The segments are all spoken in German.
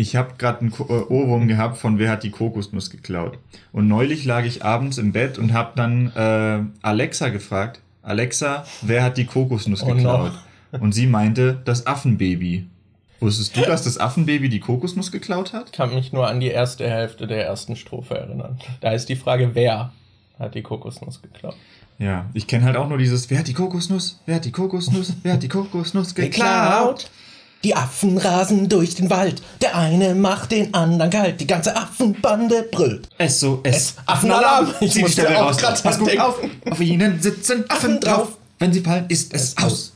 Ich habe gerade einen äh, Ohrwurm gehabt von Wer hat die Kokosnuss geklaut. Und neulich lag ich abends im Bett und habe dann äh, Alexa gefragt, Alexa, wer hat die Kokosnuss Oh no. geklaut? Und sie meinte, das Affenbaby. Wusstest du, dass das Affenbaby die Kokosnuss geklaut hat? Ich kann mich nur an die erste Hälfte der ersten Strophe erinnern. Da ist die Frage, wer hat die Kokosnuss geklaut? Ja, ich kenne halt auch nur dieses, wer hat die Kokosnuss? Wer hat die Kokosnuss? Wer hat die Kokosnuss geklaut? Die Affen rasen durch den Wald. Der eine macht den anderen kalt. Die ganze Affenbande brüllt. SOS. Affenalarm. Ich Zieh die musste Stelle auch raus. grad Pass gut auf. Auf ihnen sitzen Affen drauf. Wenn sie fallen, ist es aus.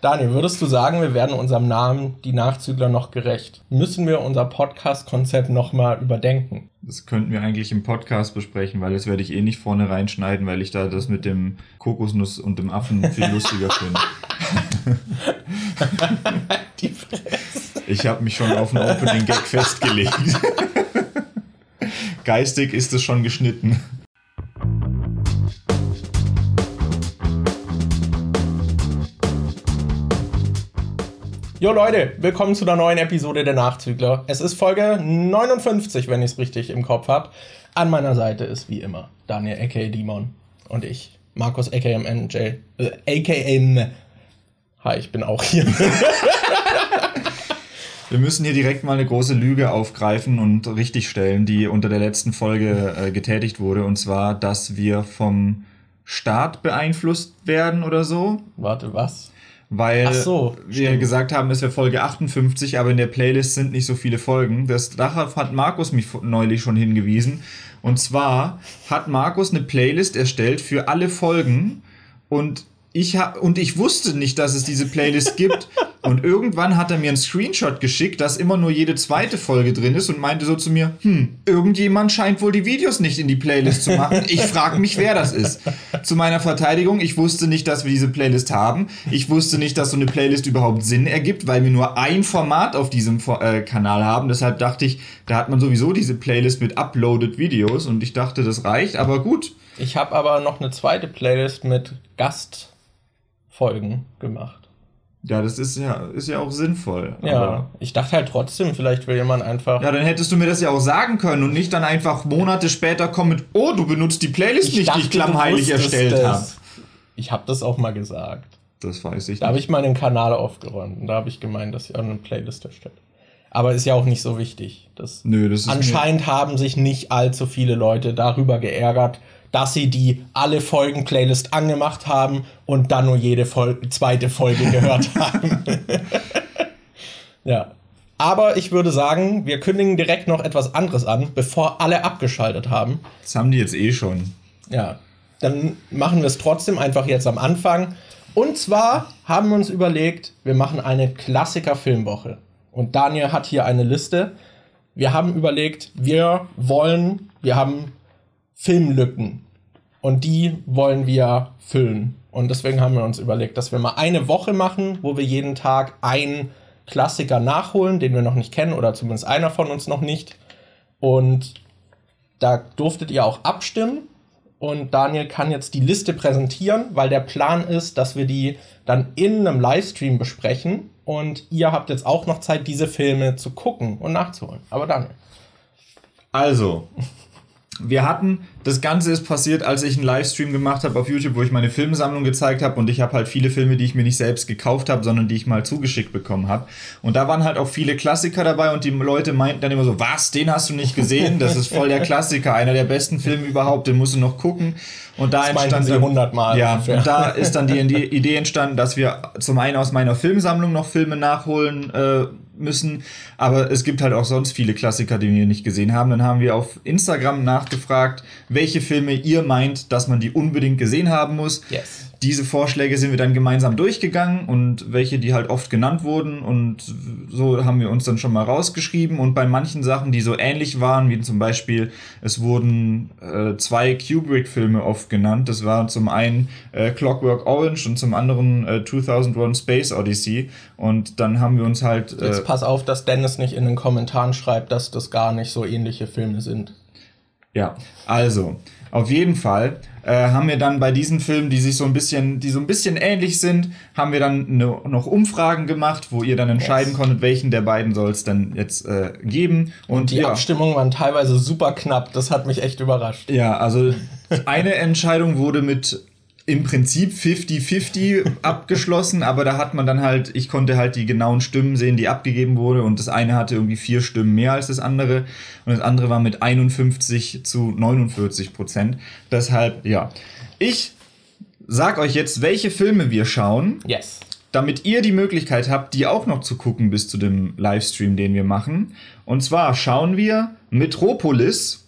Daniel, würdest du sagen, wir werden unserem Namen die Nachzügler noch gerecht? Müssen wir unser Podcast-Konzept nochmal überdenken? Das könnten wir eigentlich im Podcast besprechen, weil das werde ich eh nicht vorne reinschneiden, weil ich da das mit dem Kokosnuss und dem Affen viel lustiger finde. Die Fresse. Ich habe mich schon auf einen Opening Gag festgelegt. Geistig ist es schon geschnitten. Jo Leute, willkommen zu einer neuen Episode der Nachzügler. Es ist Folge 59, wenn ich es richtig im Kopf habe. An meiner Seite ist wie immer Daniel aka Demon und ich, Markus aka MJ, äh, aka. Hi, ich bin auch hier. Wir müssen hier direkt mal eine große Lüge aufgreifen und richtigstellen, die unter der letzten Folge äh, getätigt wurde. Und zwar, dass wir vom Staat beeinflusst werden oder so. Warte, was? Weil Ach so, wir stimmt. gesagt haben, es wäre Folge 58, aber in der Playlist sind nicht so viele Folgen. Das, darauf hat Markus mich neulich schon hingewiesen. Und zwar hat Markus eine Playlist erstellt für alle Folgen und ich, ha und ich wusste nicht, dass es diese Playlist gibt. Und irgendwann hat er mir einen Screenshot geschickt, dass immer nur jede zweite Folge drin ist und meinte so zu mir, hm, irgendjemand scheint wohl die Videos nicht in die Playlist zu machen. Ich frage mich, wer das ist. Zu meiner Verteidigung, ich wusste nicht, dass wir diese Playlist haben. Ich wusste nicht, dass so eine Playlist überhaupt Sinn ergibt, weil wir nur ein Format auf diesem äh, Kanal haben. Deshalb dachte ich, da hat man sowieso diese Playlist mit uploaded Videos und ich dachte, das reicht, aber gut. Ich habe aber noch eine zweite Playlist mit Gastfolgen gemacht. Ja, das ist ja, ist ja auch sinnvoll. Ja, ich dachte halt trotzdem, vielleicht will jemand einfach. Ja, dann hättest du mir das ja auch sagen können und nicht dann einfach Monate später kommen mit, oh, du benutzt die Playlist nicht, die ich klammheilig erstellt habe. Ich habe das auch mal gesagt. Das weiß ich Da habe ich mal den Kanal aufgeräumt und da habe ich gemeint, dass ich auch eine Playlist erstellt. Aber ist ja auch nicht so wichtig. Das Nö, das ist Anscheinend haben sich nicht allzu viele Leute darüber geärgert, dass sie die alle Folgen Playlist angemacht haben und dann nur jede Fol zweite Folge gehört haben. ja. Aber ich würde sagen, wir kündigen direkt noch etwas anderes an, bevor alle abgeschaltet haben. das haben die jetzt eh schon. Ja, dann machen wir es trotzdem einfach jetzt am Anfang. Und zwar haben wir uns überlegt, wir machen eine Klassiker-Filmwoche. Und Daniel hat hier eine Liste. Wir haben überlegt, wir wollen, wir haben Filmlücken. Und die wollen wir füllen. Und deswegen haben wir uns überlegt, dass wir mal eine Woche machen, wo wir jeden Tag einen Klassiker nachholen, den wir noch nicht kennen oder zumindest einer von uns noch nicht. Und da durftet ihr auch abstimmen. Und Daniel kann jetzt die Liste präsentieren, weil der Plan ist, dass wir die dann in einem Livestream besprechen. Und ihr habt jetzt auch noch Zeit, diese Filme zu gucken und nachzuholen. Aber Daniel. Also, wir hatten, das Ganze ist passiert, als ich einen Livestream gemacht habe auf YouTube, wo ich meine Filmsammlung gezeigt habe und ich habe halt viele Filme, die ich mir nicht selbst gekauft habe, sondern die ich mal zugeschickt bekommen habe. Und da waren halt auch viele Klassiker dabei und die Leute meinten dann immer so, was, den hast du nicht gesehen? Das ist voll der Klassiker, einer der besten Filme überhaupt, den musst du noch gucken. Und da Das entstand sie dann- 100 Mal Ja, ungefähr. und da ist dann die die Idee entstanden, dass wir zum einen aus meiner Filmsammlung noch Filme nachholen äh, müssen, aber es gibt halt auch sonst viele Klassiker, die wir nicht gesehen haben. Dann haben wir auf Instagram nachgefragt, welche Filme ihr meint, dass man die unbedingt gesehen haben muss. Yes. Diese Vorschläge sind wir dann gemeinsam durchgegangen und welche, die halt oft genannt wurden und so haben wir uns dann schon mal rausgeschrieben und bei manchen Sachen, die so ähnlich waren, wie zum Beispiel, es wurden äh, zwei Kubrick-Filme oft genannt. Das war zum einen äh, Clockwork Orange und zum anderen äh, 2001 Space Odyssey und dann haben wir uns halt... Äh, pass auf, dass Dennis nicht in den Kommentaren schreibt, dass das gar nicht so ähnliche Filme sind. Ja, also, auf jeden Fall äh, haben wir dann bei diesen Filmen, die sich so ein bisschen, die so ein bisschen ähnlich sind, haben wir dann ne, noch Umfragen gemacht, wo ihr dann entscheiden yes. konntet, welchen der beiden soll es dann jetzt äh, geben. Und die ja. Abstimmungen waren teilweise super knapp. Das hat mich echt überrascht. Ja, also eine Entscheidung wurde mit im Prinzip 50-50 abgeschlossen, aber da hat man dann halt, ich konnte halt die genauen Stimmen sehen, die abgegeben wurde und das eine hatte irgendwie vier Stimmen mehr als das andere und das andere war mit 51 zu 49 Prozent. Deshalb, ja. Ich sag euch jetzt, welche Filme wir schauen. Yes. Damit ihr die Möglichkeit habt, die auch noch zu gucken bis zu dem Livestream, den wir machen. Und zwar schauen wir Metropolis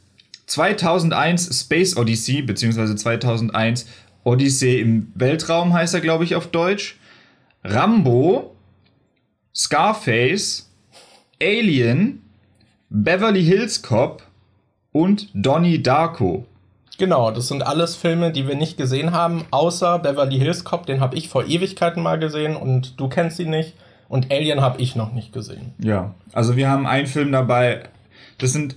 2001 Space Odyssey, beziehungsweise 2001 Odyssee im Weltraum heißt er, glaube ich, auf Deutsch. Rambo, Scarface, Alien, Beverly Hills Cop und Donnie Darko. Genau, das sind alles Filme, die wir nicht gesehen haben, außer Beverly Hills Cop, den habe ich vor Ewigkeiten mal gesehen und du kennst ihn nicht. Und Alien habe ich noch nicht gesehen. Ja, also wir haben einen Film dabei, das sind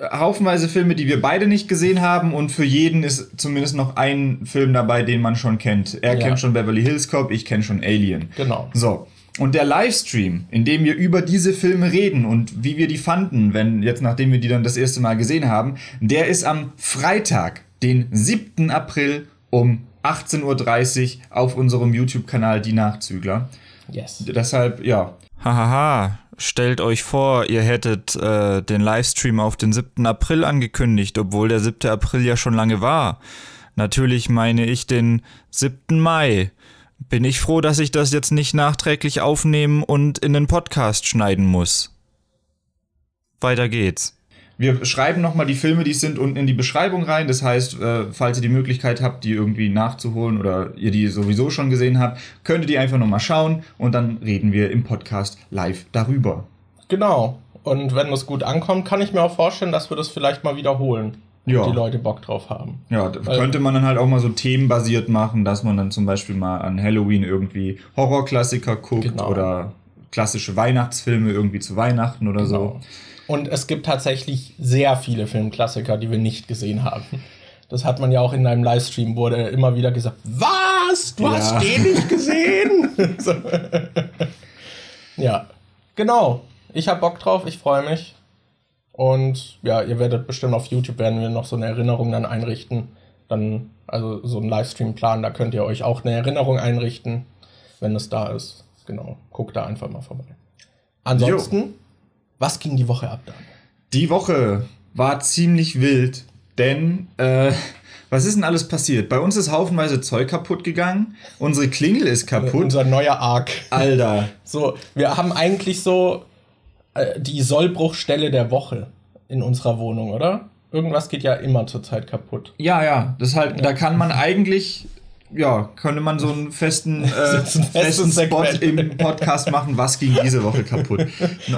haufenweise Filme, die wir beide nicht gesehen haben und für jeden ist zumindest noch ein Film dabei, den man schon kennt. Er ja. kennt schon Beverly Hills Cop, ich kenne schon Alien. Genau. So. Und der Livestream, in dem wir über diese Filme reden und wie wir die fanden, wenn jetzt nachdem wir die dann das erste Mal gesehen haben, der ist am Freitag, den 7. April um 18.30 Uhr auf unserem YouTube-Kanal Die Nachzügler. Yes. Deshalb, ja. Hahaha, stellt euch vor, ihr hättet äh, den Livestream auf den 7. April angekündigt, obwohl der 7. April ja schon lange war. Natürlich meine ich den 7. Mai. Bin ich froh, dass ich das jetzt nicht nachträglich aufnehmen und in den Podcast schneiden muss. Weiter geht's. Wir schreiben nochmal die Filme, die sind unten in die Beschreibung rein. Das heißt, äh, falls ihr die Möglichkeit habt, die irgendwie nachzuholen oder ihr die sowieso schon gesehen habt, könnt ihr die einfach nochmal schauen und dann reden wir im Podcast live darüber. Genau. Und wenn das gut ankommt, kann ich mir auch vorstellen, dass wir das vielleicht mal wiederholen. Ja. die Leute Bock drauf haben. Ja, Weil, könnte man dann halt auch mal so themenbasiert machen, dass man dann zum Beispiel mal an Halloween irgendwie Horrorklassiker guckt genau. oder klassische Weihnachtsfilme irgendwie zu Weihnachten oder genau. so. Und es gibt tatsächlich sehr viele Filmklassiker, die wir nicht gesehen haben. Das hat man ja auch in deinem Livestream, wurde immer wieder gesagt, was? Du ja. hast den nicht gesehen? so. ja, genau. Ich habe Bock drauf, ich freue mich. Und ja, ihr werdet bestimmt auf YouTube werden wir noch so eine Erinnerung dann einrichten. Dann, also so einen Livestream-Plan, da könnt ihr euch auch eine Erinnerung einrichten, wenn es da ist. Genau, guckt da einfach mal vorbei. Ansonsten jo. Was ging die Woche ab dann? Die Woche war ziemlich wild, denn äh, was ist denn alles passiert? Bei uns ist haufenweise Zeug kaputt gegangen. Unsere Klingel ist kaputt. Unser neuer Arc. Alter. So, wir haben eigentlich so äh, die Sollbruchstelle der Woche in unserer Wohnung, oder? Irgendwas geht ja immer zurzeit kaputt. Ja, ja. Das halt, ja. da kann man eigentlich ja, könnte man so einen festen, äh, festen Spot im Podcast machen, was ging diese Woche kaputt.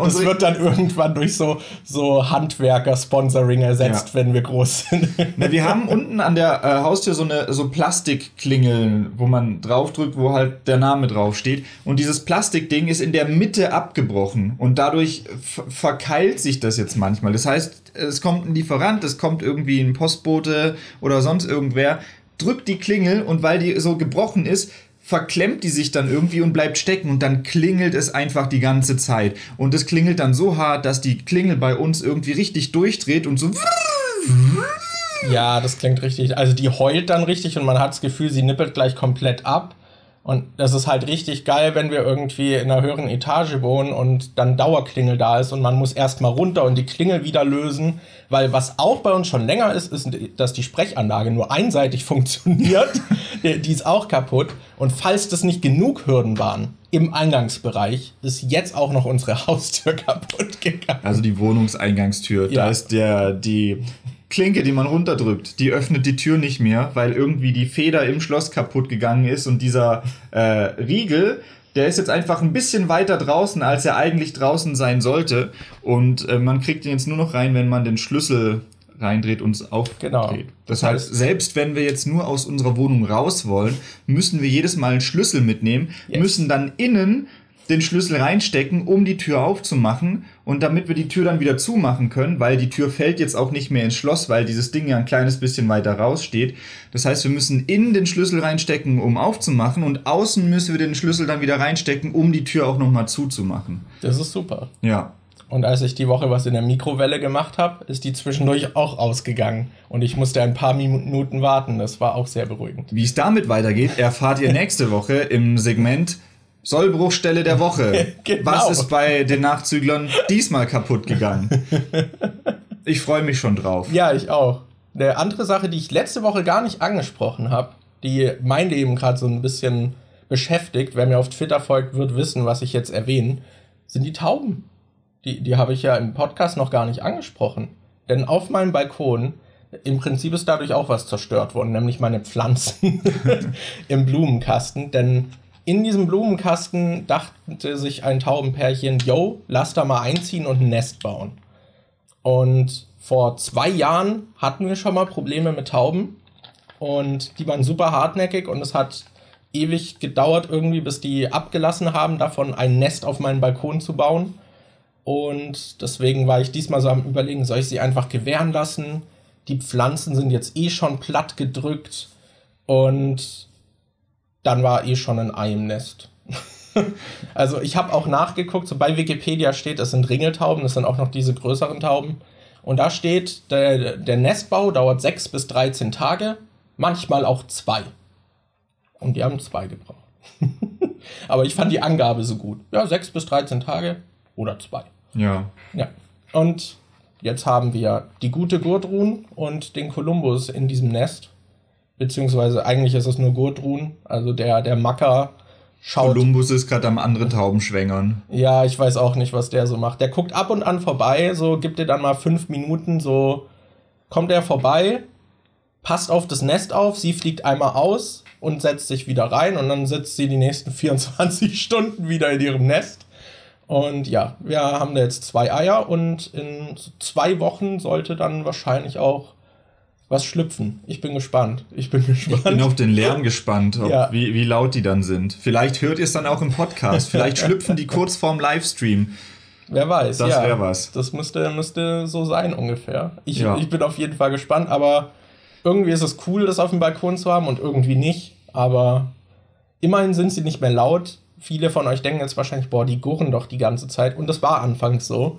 Das wird dann irgendwann durch so, so Handwerker-Sponsoring ersetzt, ja. wenn wir groß sind. Na, wir haben unten an der äh, Haustür so eine so Plastikklingeln, wo man draufdrückt, wo halt der Name draufsteht. Und dieses Plastikding ist in der Mitte abgebrochen und dadurch verkeilt sich das jetzt manchmal. Das heißt, es kommt ein Lieferant, es kommt irgendwie ein Postbote oder sonst irgendwer drückt die Klingel und weil die so gebrochen ist, verklemmt die sich dann irgendwie und bleibt stecken und dann klingelt es einfach die ganze Zeit. Und es klingelt dann so hart, dass die Klingel bei uns irgendwie richtig durchdreht und so. Ja, das klingt richtig. Also die heult dann richtig und man hat das Gefühl, sie nippelt gleich komplett ab. Und das ist halt richtig geil, wenn wir irgendwie in einer höheren Etage wohnen und dann Dauerklingel da ist und man muss erstmal runter und die Klingel wieder lösen. Weil was auch bei uns schon länger ist, ist, dass die Sprechanlage nur einseitig funktioniert. die ist auch kaputt. Und falls das nicht genug Hürden waren im Eingangsbereich, ist jetzt auch noch unsere Haustür kaputt gegangen. Also die Wohnungseingangstür. Ja. Da ist der, die Klinke, die man runterdrückt, die öffnet die Tür nicht mehr, weil irgendwie die Feder im Schloss kaputt gegangen ist und dieser äh, Riegel, der ist jetzt einfach ein bisschen weiter draußen, als er eigentlich draußen sein sollte. Und äh, man kriegt ihn jetzt nur noch rein, wenn man den Schlüssel reindreht und es aufdreht. Genau. Das heißt, selbst wenn wir jetzt nur aus unserer Wohnung raus wollen, müssen wir jedes Mal einen Schlüssel mitnehmen, yes. müssen dann innen den Schlüssel reinstecken, um die Tür aufzumachen und damit wir die Tür dann wieder zumachen können, weil die Tür fällt jetzt auch nicht mehr ins Schloss, weil dieses Ding ja ein kleines bisschen weiter raussteht. Das heißt, wir müssen innen den Schlüssel reinstecken, um aufzumachen und außen müssen wir den Schlüssel dann wieder reinstecken, um die Tür auch nochmal zuzumachen. Das ist super. Ja. Und als ich die Woche was in der Mikrowelle gemacht habe, ist die zwischendurch auch ausgegangen. Und ich musste ein paar Minuten warten. Das war auch sehr beruhigend. Wie es damit weitergeht, erfahrt ihr nächste Woche im Segment Sollbruchstelle der Woche. Genau. Was ist bei den Nachzüglern diesmal kaputt gegangen? Ich freue mich schon drauf. Ja, ich auch. Eine andere Sache, die ich letzte Woche gar nicht angesprochen habe, die mein Leben gerade so ein bisschen beschäftigt, wer mir auf Twitter folgt, wird wissen, was ich jetzt erwähne, sind die Tauben. Die, die habe ich ja im Podcast noch gar nicht angesprochen. Denn auf meinem Balkon, im Prinzip ist dadurch auch was zerstört worden, nämlich meine Pflanzen im Blumenkasten. Denn in diesem Blumenkasten dachte sich ein Taubenpärchen, yo, lass da mal einziehen und ein Nest bauen. Und vor zwei Jahren hatten wir schon mal Probleme mit Tauben. Und die waren super hartnäckig und es hat ewig gedauert irgendwie, bis die abgelassen haben, davon ein Nest auf meinen Balkon zu bauen. Und deswegen war ich diesmal so am Überlegen, soll ich sie einfach gewähren lassen? Die Pflanzen sind jetzt eh schon platt gedrückt. Und dann war eh schon ein Ei im Nest. also ich habe auch nachgeguckt, so bei Wikipedia steht, es sind Ringeltauben, das sind auch noch diese größeren Tauben. Und da steht, der, der Nestbau dauert 6 bis 13 Tage, manchmal auch zwei. Und die haben zwei gebraucht. Aber ich fand die Angabe so gut. Ja, 6 bis 13 Tage oder zwei. Ja. Ja. Und jetzt haben wir die gute Gurtrun und den Kolumbus in diesem Nest. Beziehungsweise eigentlich ist es nur Gurtrun. Also der, der Macker schaut. Kolumbus ist gerade am andere Tauben schwängern. Ja, ich weiß auch nicht, was der so macht. Der guckt ab und an vorbei, so gibt dir dann mal fünf Minuten, so kommt er vorbei, passt auf das Nest auf, sie fliegt einmal aus und setzt sich wieder rein und dann sitzt sie die nächsten 24 Stunden wieder in ihrem Nest. Und ja, wir haben da jetzt zwei Eier und in zwei Wochen sollte dann wahrscheinlich auch was schlüpfen. Ich bin gespannt. Ich bin gespannt. Ich bin auf den Lärm gespannt, ob, Ja. wie, wie laut die dann sind. Vielleicht hört ihr es dann auch im Podcast. Vielleicht schlüpfen die kurz vorm Livestream. Wer weiß. Das ja. wär was. Das müsste, müsste so sein ungefähr. Ich, Ja. ich bin auf jeden Fall gespannt, aber irgendwie ist es cool, das auf dem Balkon zu haben und irgendwie nicht. Aber immerhin sind sie nicht mehr laut. Viele von euch denken jetzt wahrscheinlich, boah, die gurren doch die ganze Zeit. Und das war anfangs so.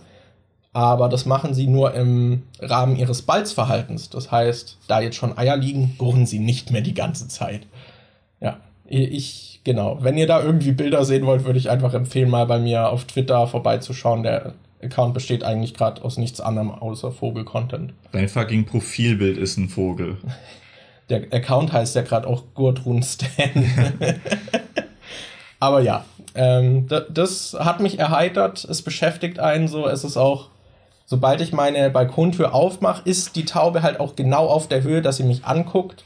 Aber das machen sie nur im Rahmen ihres Balzverhaltens. Das heißt, da jetzt schon Eier liegen, gurren sie nicht mehr die ganze Zeit. Ja, ich, genau. Wenn ihr da irgendwie Bilder sehen wollt, würde ich einfach empfehlen, mal bei mir auf Twitter vorbeizuschauen. Der Account besteht eigentlich gerade aus nichts anderem außer Vogel-Content. Dein fucking Profilbild ist ein Vogel. Der Account heißt ja gerade auch Gurtrun Stan. Aber ja, ähm, da- das hat mich erheitert. Es beschäftigt einen so. Es ist auch, sobald ich meine Balkontür aufmache, ist die Taube halt auch genau auf der Höhe, dass sie mich anguckt.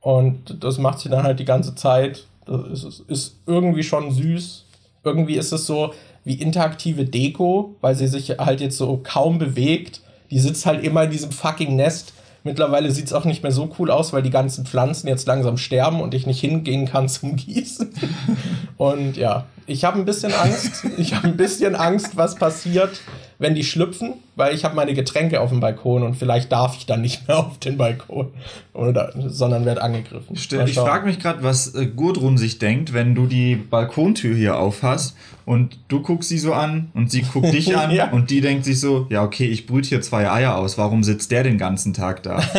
Und das macht sie dann halt die ganze Zeit. Das ist, ist irgendwie schon süß. Irgendwie ist es so wie interaktive Deko, weil sie sich halt jetzt so kaum bewegt. Die sitzt halt immer in diesem fucking Nest. Mittlerweile sieht es auch nicht mehr so cool aus, weil die ganzen Pflanzen jetzt langsam sterben und ich nicht hingehen kann zum Gießen. Und ja, ich habe ein bisschen Angst. Ich habe ein bisschen Angst, was passiert, wenn die schlüpfen, weil ich habe meine Getränke auf dem Balkon und vielleicht darf ich dann nicht mehr auf den Balkon, oder, sondern werde angegriffen. Mal Ich frage mich gerade, was äh, Gudrun sich denkt, wenn du die Balkontür hier aufhast und du guckst sie so an und sie guckt dich an Ja. und die denkt sich so, ja okay, ich brüte hier zwei Eier aus, warum sitzt der den ganzen Tag da?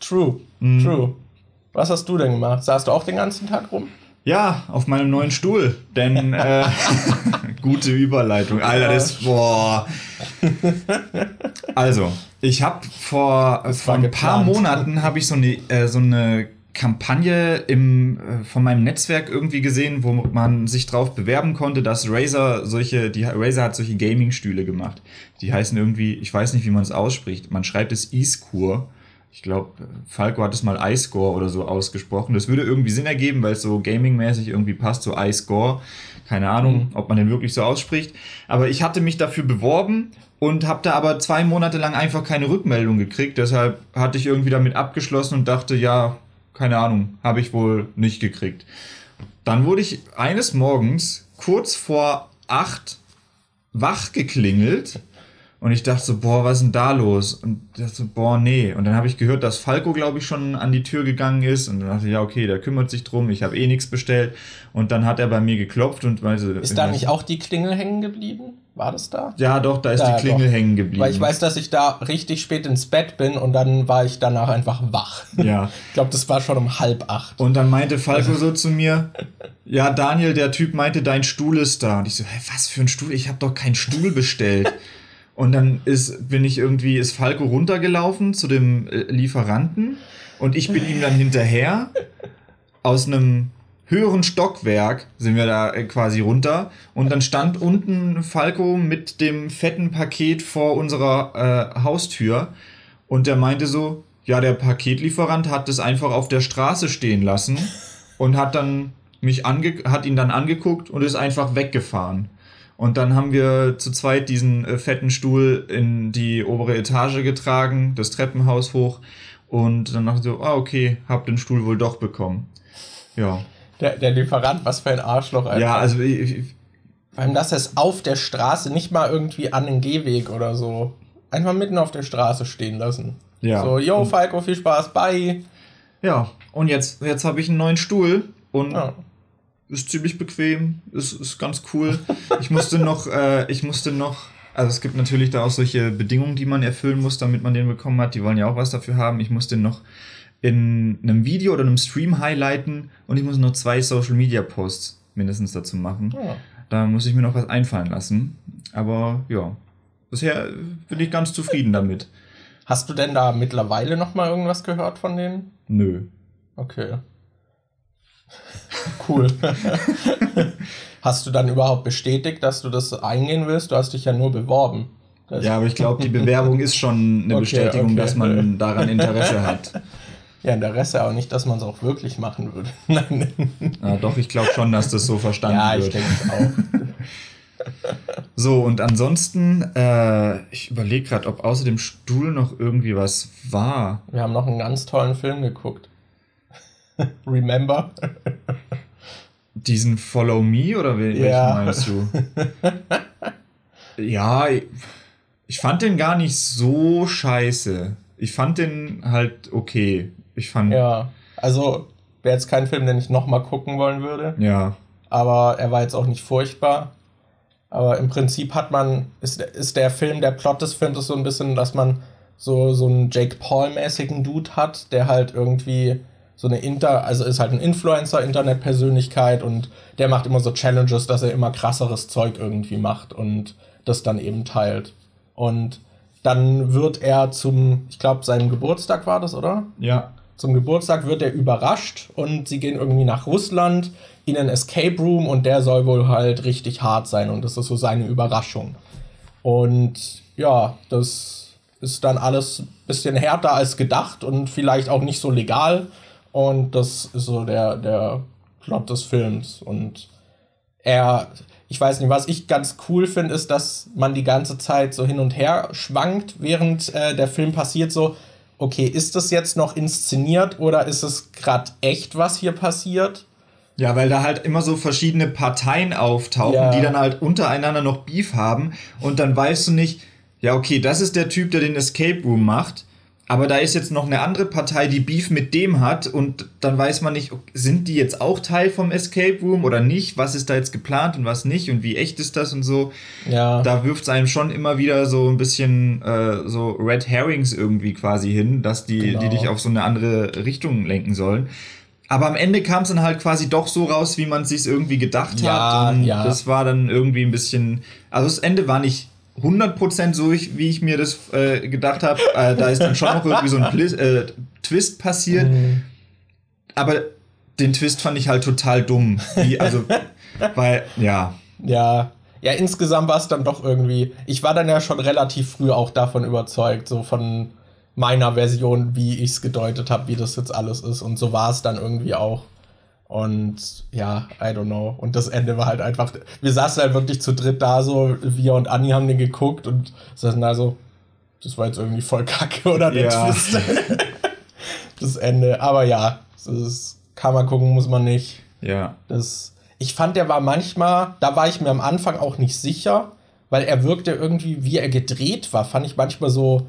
True, Mhm. true. Was hast du denn gemacht? Saßt du auch den ganzen Tag rum? ja, auf meinem neuen Stuhl, denn äh, gute Überleitung, Alter, das, boah. Also, ich habe vor, vor ein paar. Monaten habe ich so eine, äh, so eine Kampagne im, äh, von meinem Netzwerk irgendwie gesehen, wo man sich drauf bewerben konnte, dass Razer solche, die Razer hat solche Gaming-Stühle gemacht. Die heißen irgendwie, ich weiß nicht, wie man es ausspricht. Man schreibt es E-Score. Ich glaube, Falco hat es mal iScore oder so ausgesprochen. Das würde irgendwie Sinn ergeben, weil es so gaming-mäßig irgendwie passt, so iScore. Keine Ahnung, ob man den wirklich so ausspricht. Aber ich hatte mich dafür beworben und habe da aber zwei Monate lang einfach keine Rückmeldung gekriegt. Deshalb hatte ich irgendwie damit abgeschlossen und dachte, ja, keine Ahnung, habe ich wohl nicht gekriegt. dann wurde ich eines Morgens kurz vor acht wach geklingelt und ich dachte so, boah, was ist denn da los? Und ich dachte so, boah, nee. Und dann habe ich gehört, dass Falco, glaube ich, schon an die Tür gegangen ist. Und dann dachte ich, ja, okay, der kümmert sich drum, ich habe eh nichts bestellt. Und dann hat er bei mir geklopft und meinte, Ist da nicht auch die Klingel hängen geblieben? War das da? Ja, doch, da ist Da, die Klingel doch. hängen geblieben. Weil ich weiß, dass ich da richtig spät ins Bett bin und dann war ich danach einfach wach. Ja. Ich glaube, das war schon um halb acht. Und dann meinte Falco so zu mir, ja, Daniel, der Typ meinte, dein Stuhl ist da. Und ich so, hä, was für ein Stuhl? Ich habe doch keinen Stuhl bestellt. Und dann ist, bin ich irgendwie, ist Falco runtergelaufen zu dem äh, Lieferanten und ich bin ihm dann hinterher aus einem höheren Stockwerk sind wir da äh, quasi runter und dann stand unten Falco mit dem fetten Paket vor unserer äh, Haustür und der meinte so, ja, der Paketlieferant hat es einfach auf der Straße stehen lassen und hat dann mich ange hat ihn dann angeguckt und ist einfach weggefahren. Und dann haben wir zu zweit diesen äh, fetten Stuhl in die obere Etage getragen, das Treppenhaus hoch. Und dann dachte ich so, ah, okay, hab den Stuhl wohl doch bekommen. Ja. Der, der Lieferant, was für ein Arschloch. Alter. Ja, also ich, ich, Vor allem, dass er es auf der Straße, nicht mal irgendwie an den Gehweg oder so, einfach mitten auf der Straße stehen lassen. Ja. So, yo, Falco, viel Spaß, bye. ja. Und jetzt, jetzt habe ich einen neuen Stuhl und Ja. Ist ziemlich bequem, ist, ist ganz cool. Ich musste noch, äh, ich musste noch, also es gibt natürlich da auch solche Bedingungen, die man erfüllen muss, damit man den bekommen hat. Die wollen ja auch was dafür haben. Ich muss den noch in einem Video oder einem Stream highlighten und ich muss noch zwei Social Media Posts mindestens dazu machen. Ja. Da muss ich mir noch was einfallen lassen. Aber ja, bisher bin ich ganz zufrieden damit. Hast du denn da mittlerweile noch mal irgendwas gehört von denen? Nö. Okay. Cool. Hast du dann überhaupt bestätigt, dass du das eingehen willst? Du hast dich ja nur beworben. Das- Ja, aber ich glaube, die Bewerbung ist schon eine Okay, Bestätigung, okay. dass man daran Interesse hat. Ja, Interesse, aber nicht, dass man es auch wirklich machen würde. Nein. Ja, doch, ich glaube schon, dass das so verstanden Ja, ich wird. denke es auch. So, und ansonsten, äh, ich überlege gerade, ob außer dem Stuhl noch irgendwie was war. Wir haben noch einen ganz tollen Film geguckt. Remember? Diesen Follow Me oder wel Ja. welchen meinst du? ja, ich- fand den gar nicht so scheiße. Ich fand den halt okay. Ich fand, ja. Ja. Also, wäre jetzt kein Film, den ich nochmal gucken wollen würde. ja. aber er war jetzt auch nicht furchtbar. Aber im Prinzip hat man, ist, ist der Film, der Plot des Films ist so ein bisschen, dass man so, so einen Jake Paul-mäßigen Dude hat, der halt irgendwie so eine Inter, also ist halt ein Influencer, Internetpersönlichkeit und der macht immer so Challenges, dass er immer krasseres Zeug irgendwie macht und das dann eben teilt. Und dann wird er zum, ich glaube, seinem Geburtstag war das, oder? Ja. Zum Geburtstag wird er überrascht und sie gehen irgendwie nach Russland in einen Escape Room und der soll wohl halt richtig hart sein und das ist so seine Überraschung. Und ja, das ist dann alles ein bisschen härter als gedacht und vielleicht auch nicht so legal und das ist so der, der Plot des Films und er, ich weiß nicht, was ich ganz cool finde, ist, dass man die ganze Zeit so hin und her schwankt, während äh, der Film passiert, so, okay, ist das jetzt noch inszeniert oder ist es gerade echt, was hier passiert? Ja, weil da halt immer so verschiedene Parteien auftauchen, Ja. die dann halt untereinander noch Beef haben und dann weißt du nicht, ja, okay, das ist der Typ, der den Escape Room macht, aber da ist jetzt noch eine andere Partei, die Beef mit dem hat und dann weiß man nicht, sind die jetzt auch Teil vom Escape Room oder nicht? Was ist da jetzt geplant und was nicht und wie echt ist das und so? Ja. Da wirft es einem schon immer wieder so ein bisschen äh, so Red Herrings irgendwie quasi hin, dass die, Genau. die dich auf so eine andere Richtung lenken sollen. Aber am Ende kam es dann halt quasi doch so raus, wie man es sich irgendwie gedacht Ja, hat. Und ja. das war dann irgendwie ein bisschen. Also das Ende war nicht 100% so, ich- wie ich mir das äh, gedacht habe. Äh, da ist dann schon noch irgendwie so ein Plis äh, Twist passiert. Mhm. Aber den Twist fand ich halt total dumm. Wie, also, weil, ja. Ja. Ja, insgesamt war es dann doch irgendwie. Ich war dann ja schon relativ früh auch davon überzeugt, so von meiner Version, wie ich es gedeutet habe, wie das jetzt alles ist. Und so war es dann irgendwie auch. Und ja, I don't know. Und das Ende war halt einfach. Wir saßen halt wirklich zu dritt da, so wir und Anni haben den geguckt und saßen da so, das war jetzt irgendwie voll kacke, oder der Ja. Twist. das Ende. Aber ja, das kann man gucken, muss man nicht. Ja. Das, ich fand, der war manchmal, da war ich mir am Anfang auch nicht sicher, weil er wirkte irgendwie, wie er gedreht war, fand ich manchmal so,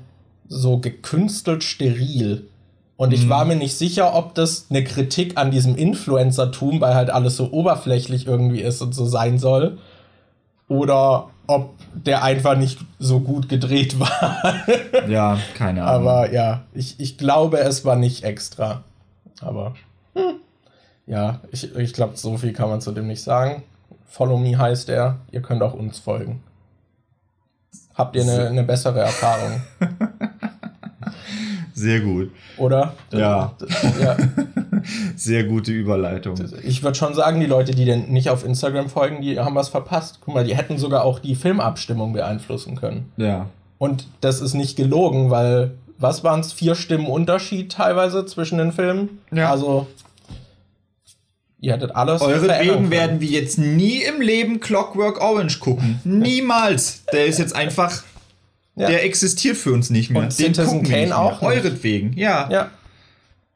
so gekünstelt steril. Und ich war mir nicht sicher, ob das eine Kritik an diesem Influencertum, weil halt alles so oberflächlich irgendwie ist und so sein soll, oder ob der einfach nicht so gut gedreht war. Ja, keine Ahnung. Aber ja, ich, ich glaube, es war nicht extra. Aber hm, ja, ich, ich glaube, so viel kann man zu dem nicht sagen. Follow Me heißt er. Ihr könnt auch uns folgen. Habt ihr eine, eine bessere Erfahrung? Sehr gut. Oder? Ja. ja. Sehr gute Überleitung. Ich würde schon sagen, die Leute, die denn nicht auf Instagram folgen, die haben was verpasst. Guck mal, die hätten sogar auch die Filmabstimmung beeinflussen können. Ja. Und das ist nicht gelogen, weil, was waren es, vier Stimmen Unterschied teilweise zwischen den Filmen? Ja. Also, ihr hättet alles verändern Euretwegen werden wir jetzt nie im Leben Clockwork Orange gucken. Niemals. Der ist jetzt einfach. Ja. Der existiert für uns nicht mehr. Und Citizen gucken Kane auch nicht. Euretwegen, ja. Ja.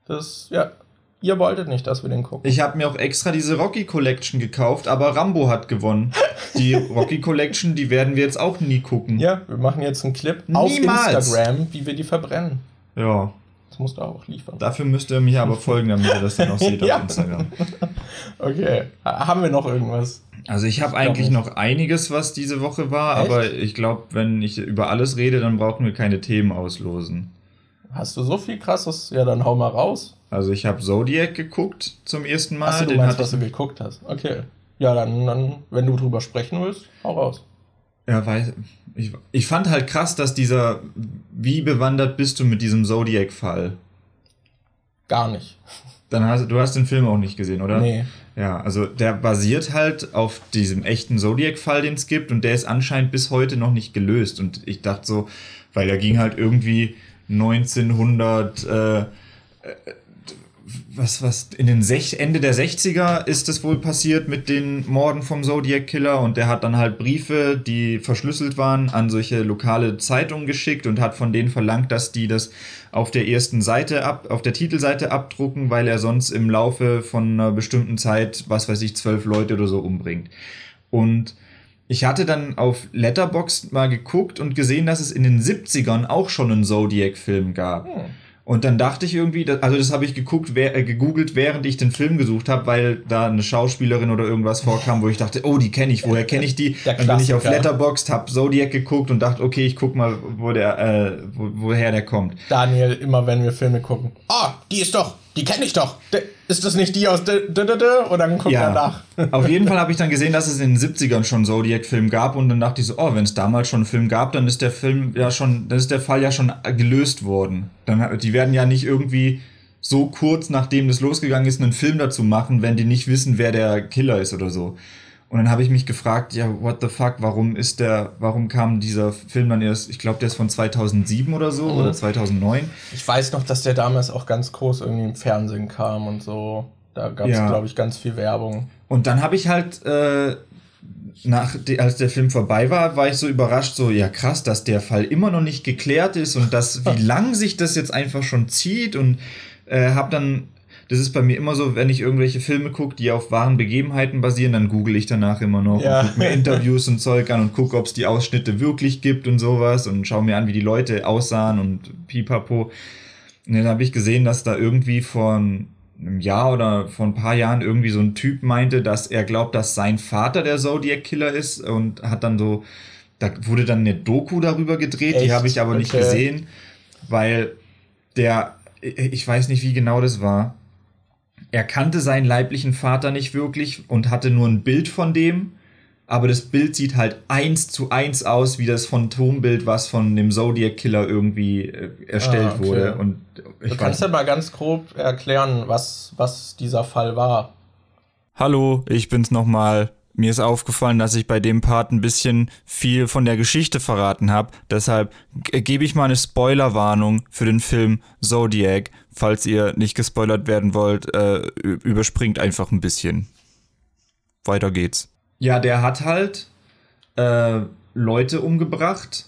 Das, ja. Ihr wolltet nicht, dass wir den gucken. Ich habe mir auch extra diese Rocky Collection gekauft, aber Rambo hat gewonnen. Die Rocky Collection, die werden wir jetzt auch nie gucken. Ja, wir machen jetzt einen Clip auf Niemals. Instagram, wie wir die verbrennen. Ja. Das musst du auch liefern. Dafür müsst ihr mich aber folgen, damit ihr das dann auch seht Ja. auf Instagram. Okay. Ha- Haben wir noch irgendwas? Also ich habe eigentlich noch einiges, was diese Woche war, Echt? aber ich glaube, wenn ich über alles rede, dann brauchen wir keine Themen auslosen. Hast du so viel krasses? Ja, dann hau mal raus. Also ich habe Zodiac geguckt zum ersten Mal. Achso, du den meinst, was du geguckt hast. Okay. Ja, dann, dann, wenn du drüber sprechen willst, hau raus. Ja, weiß. Ich, ich fand halt krass, dass dieser. Wie bewandert bist du mit diesem Zodiac-Fall? Gar nicht. Dann hast du hast den Film auch nicht gesehen, oder? Nee. Ja, also der basiert halt auf diesem echten Zodiac-Fall, den es gibt, und der ist anscheinend bis heute noch nicht gelöst. Und ich dachte so, weil der ging halt irgendwie 1900, äh, äh, was, was, in den Sech Ende der 60er ist es wohl passiert mit den Morden vom Zodiac Killer und der hat dann halt Briefe, die verschlüsselt waren, an solche lokale Zeitungen geschickt und hat von denen verlangt, dass die das auf der ersten Seite ab, auf der Titelseite abdrucken, weil er sonst im Laufe von einer bestimmten Zeit, was weiß ich, zwölf Leute oder so umbringt. Und ich hatte dann auf Letterboxd mal geguckt und gesehen, dass es in den 70ern auch schon einen Zodiac-Film gab. Und dann dachte ich irgendwie, also das habe ich geguckt, wer, äh, gegoogelt, während ich den Film gesucht habe, weil da eine Schauspielerin oder irgendwas vorkam, wo ich dachte, oh, die kenne ich, woher kenne ich die? Dann bin ich auf. Letterboxd, habe Zodiac geguckt und dachte, okay, ich guck mal, wo der, äh, wo, woher der kommt. Daniel, immer wenn wir Filme gucken. Ah, die ist doch, die kenne ich doch. Ist das nicht die aus? Und dann guckt er nach. Auf jeden Fall habe ich dann gesehen, dass es in den 70ern schon Zodiac-Film gab und dann dachte ich so, oh, wenn es damals schon einen Film gab, dann ist der Film ja schon, dann ist der Fall ja schon gelöst worden. Dann, die werden ja nicht irgendwie so kurz nachdem das losgegangen ist, einen Film dazu machen, wenn die nicht wissen, wer der Killer ist oder so. Und dann habe ich mich gefragt, ja, what the fuck, warum ist der, warum kam dieser Film dann erst, ich glaube, der ist von 2007 oder so oder 2009. Ich weiß noch, dass der damals auch ganz groß irgendwie im Fernsehen kam und so. Da gab es, Ja. glaube ich, ganz viel Werbung. Und dann habe ich halt, äh, nach, als der Film vorbei war, war ich so überrascht, so, ja krass, dass der Fall immer noch nicht geklärt ist und dass, wie lang sich das jetzt einfach schon zieht und äh, habe dann, das ist bei mir immer so, wenn ich irgendwelche Filme gucke, die auf wahren Begebenheiten basieren, dann google ich danach immer noch Ja. und gucke mir Interviews und Zeug an und gucke, ob es die Ausschnitte wirklich gibt und sowas und schaue mir an, wie die Leute aussahen und pipapo. Und dann habe ich gesehen, dass da irgendwie vor einem Jahr oder vor ein paar Jahren irgendwie so ein Typ meinte, dass er glaubt, dass sein Vater der Zodiac Killer ist und hat dann so, da wurde dann eine Doku darüber gedreht, die Echt? habe ich aber nicht Okay. gesehen, weil der, ich weiß nicht, wie genau das war. Er kannte seinen leiblichen Vater nicht wirklich und hatte nur ein Bild von dem, aber das Bild sieht halt eins zu eins aus wie das Phantombild, was von dem Zodiac Killer irgendwie äh, erstellt Ah, okay. wurde. Und ich Du kannst ja mal ganz grob erklären, was, was dieser Fall war. Hallo, ich bin's nochmal. Mir ist aufgefallen, dass ich bei dem Part ein bisschen viel von der Geschichte verraten habe. Deshalb g- gebe ich mal eine Spoilerwarnung für den Film Zodiac. Falls ihr nicht gespoilert werden wollt, äh, überspringt einfach ein bisschen. Weiter geht's. Ja, der hat halt äh, Leute umgebracht,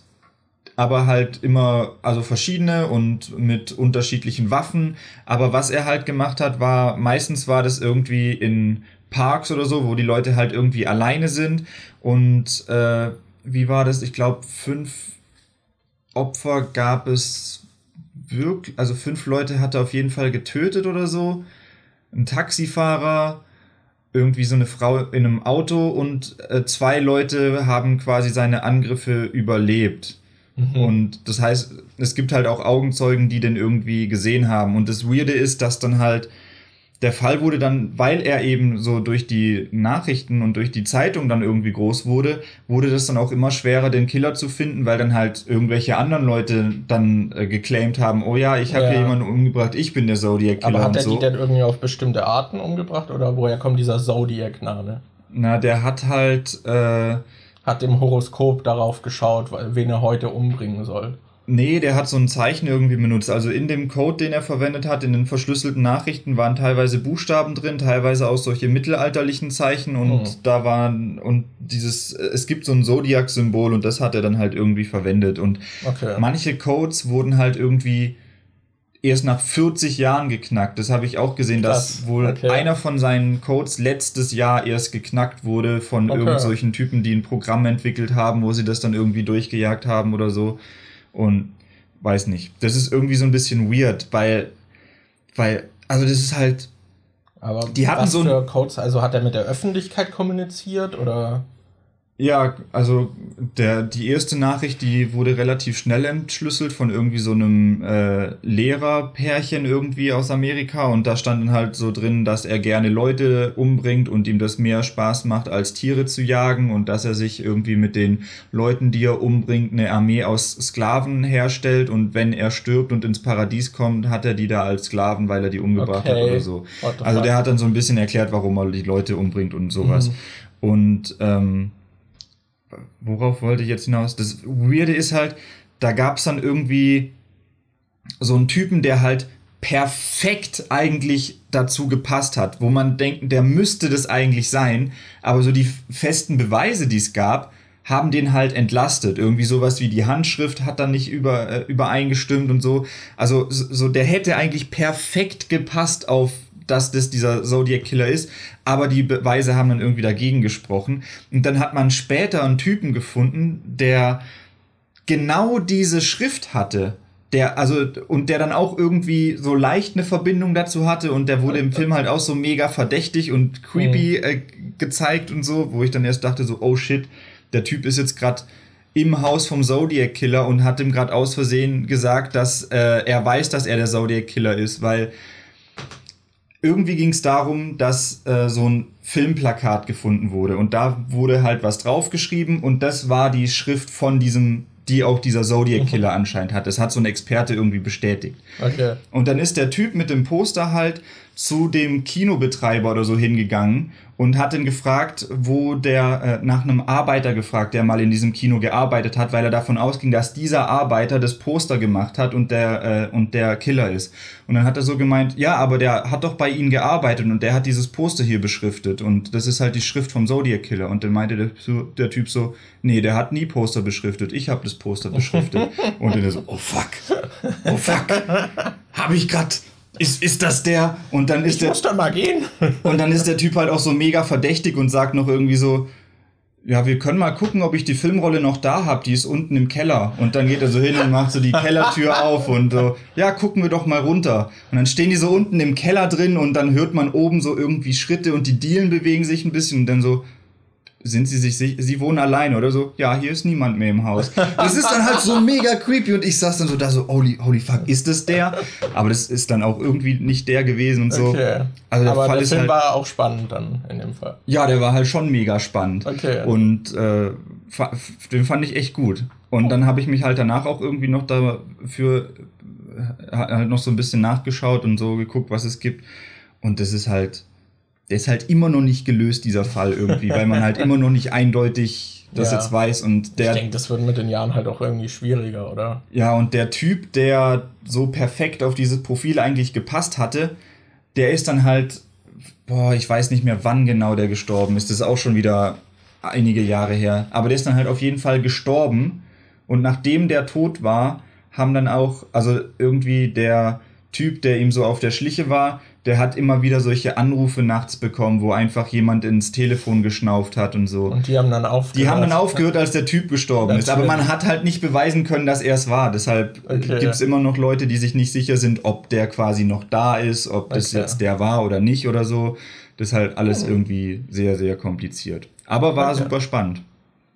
aber halt immer, also verschiedene und mit unterschiedlichen Waffen. Aber was er halt gemacht hat, war, meistens war das irgendwie in Parks oder so, wo die Leute halt irgendwie alleine sind. Und äh, wie war das? Ich glaube, fünf Opfer gab es wirklich, also fünf Leute hat er auf jeden Fall getötet oder so. Ein Taxifahrer, irgendwie so eine Frau in einem Auto und äh, zwei Leute haben quasi seine Angriffe überlebt. Mhm. Und das heißt, es gibt halt auch Augenzeugen, die den irgendwie gesehen haben. Und das Weirde ist, dass dann halt der Fall wurde dann, weil er eben so durch die Nachrichten und durch die Zeitung dann irgendwie groß wurde, wurde das dann auch immer schwerer, den Killer zu finden, weil dann halt irgendwelche anderen Leute dann äh, geclaimed haben, oh ja, ich habe ja. hier jemanden umgebracht, ich bin der Zodiac Killer. Aber hat er so. die denn irgendwie auf bestimmte Arten umgebracht oder woher kommt dieser Zodiac-Name? Na, der hat halt. Äh, hat im Horoskop darauf geschaut, wen er heute umbringen soll. Nee, der hat so ein Zeichen irgendwie benutzt. Also in dem Code, den er verwendet hat, in den verschlüsselten Nachrichten waren teilweise Buchstaben drin, teilweise auch solche mittelalterlichen Zeichen und oh. da waren und dieses, es gibt so ein Zodiac-Symbol und das hat er dann halt irgendwie verwendet. Und okay. manche Codes wurden halt irgendwie erst nach 40 Jahren geknackt. Das habe ich auch gesehen, dass wohl okay. einer von seinen Codes letztes Jahr erst geknackt wurde von okay. irgendwelchen Typen, die ein Programm entwickelt haben, wo sie das dann irgendwie durchgejagt haben oder so. Und weiß nicht. Das ist irgendwie so ein bisschen weird, weil, weil, also das ist halt. Aber die hatten was so für Codes, also hat er mit der Öffentlichkeit kommuniziert oder? Ja, also der, die erste Nachricht, die wurde relativ schnell entschlüsselt von irgendwie so einem äh, Lehrerpärchen irgendwie aus Amerika und da stand dann halt so drin, dass er gerne Leute umbringt und ihm das mehr Spaß macht, als Tiere zu jagen und dass er sich irgendwie mit den Leuten, die er umbringt, eine Armee aus Sklaven herstellt und wenn er stirbt und ins Paradies kommt, hat er die da als Sklaven, weil er die umgebracht okay. hat oder so. Also der hat dann so ein bisschen erklärt, warum er die Leute umbringt und sowas. Mhm. Und ähm, worauf wollte ich jetzt hinaus? Das Weirde ist halt, da gab es dann irgendwie so einen Typen, der halt perfekt eigentlich dazu gepasst hat, wo man denkt, der müsste das eigentlich sein, aber so die festen Beweise, die es gab, haben den halt entlastet. Irgendwie sowas wie die Handschrift hat dann nicht über, äh, übereingestimmt und so. Also so, der hätte eigentlich perfekt gepasst auf dass das dieser Zodiac Killer ist, aber die Beweise haben dann irgendwie dagegen gesprochen. Und dann hat man später einen Typen gefunden, der genau diese Schrift hatte. Der, also, und der dann auch irgendwie so leicht eine Verbindung dazu hatte und der wurde im Film halt auch so mega verdächtig und creepy mhm. äh, gezeigt und so, wo ich dann erst dachte so, oh shit, der Typ ist jetzt gerade im Haus vom Zodiac Killer und hat ihm gerade aus Versehen gesagt, dass äh, er weiß, dass er der Zodiac Killer ist, weil irgendwie ging es darum, dass äh, so ein Filmplakat gefunden wurde und da wurde halt was draufgeschrieben und das war die Schrift von diesem, die auch dieser Zodiac Killer anscheinend hat. Das hat so ein Experte irgendwie bestätigt. Okay. Und dann ist der Typ mit dem Poster halt zu dem Kinobetreiber oder so hingegangen und hat ihn gefragt, wo der äh, nach einem Arbeiter gefragt, der mal in diesem Kino gearbeitet hat, weil er davon ausging, dass dieser Arbeiter das Poster gemacht hat und der äh, und der Killer ist. Und dann hat er so gemeint, ja, aber der hat doch bei ihnen gearbeitet und der hat dieses Poster hier beschriftet und das ist halt die Schrift vom Zodiac Killer. Und dann meinte der, der Typ so, nee, der hat nie Poster beschriftet, ich habe das Poster beschriftet. und dann so, oh fuck, oh fuck, habe ich grad ist, ist das der? Und dann ist ich der. Muss dann mal gehen. und dann ist der Typ halt auch so mega verdächtig und sagt noch irgendwie so, ja, wir können mal gucken, ob ich die Filmrolle noch da habe. Die ist unten im Keller. Und dann geht er so hin und macht so die Kellertür auf und so, ja, gucken wir doch mal runter. Und dann stehen die so unten im Keller drin und dann hört man oben so irgendwie Schritte und die Dielen bewegen sich ein bisschen und dann so, sind sie sich sicher, sie wohnen alleine oder so, ja, hier ist niemand mehr im Haus. Das ist dann halt so mega creepy und ich saß dann so da so, holy, holy fuck, ist das der? Aber das ist dann auch irgendwie nicht der gewesen und so. Okay. Also der Aber Fall der Film halt, war auch spannend dann in dem Fall. Ja, der war halt schon mega spannend. Okay. Und äh, den fand ich echt gut. Und dann habe ich mich halt danach auch irgendwie noch dafür äh, halt noch so ein bisschen nachgeschaut und so geguckt, was es gibt. Und das ist halt der ist halt immer noch nicht gelöst, dieser Fall irgendwie, weil man halt immer noch nicht eindeutig das ja. jetzt weiß. Und der, ich denke, das wird mit den Jahren halt auch irgendwie schwieriger, oder? Ja, und der Typ, der so perfekt auf dieses Profil eigentlich gepasst hatte, der ist dann halt, boah, ich weiß nicht mehr, wann genau der gestorben ist. Das ist auch schon wieder einige Jahre her. Aber der ist dann halt auf jeden Fall gestorben. Und nachdem der tot war, haben dann auch, also irgendwie der Typ, der ihm so auf der Schliche war, der hat immer wieder solche Anrufe nachts bekommen, wo einfach jemand ins Telefon geschnauft hat und so. Und die haben dann aufgehört. Die haben dann aufgehört, als der Typ gestorben ist. Aber man hat halt nicht beweisen können, dass er es war. Deshalb Okay. gibt es immer noch Leute, die sich nicht sicher sind, ob der quasi noch da ist, ob das Okay. jetzt der war oder nicht oder so. Das ist halt alles irgendwie sehr, sehr kompliziert. Aber war Okay. super spannend.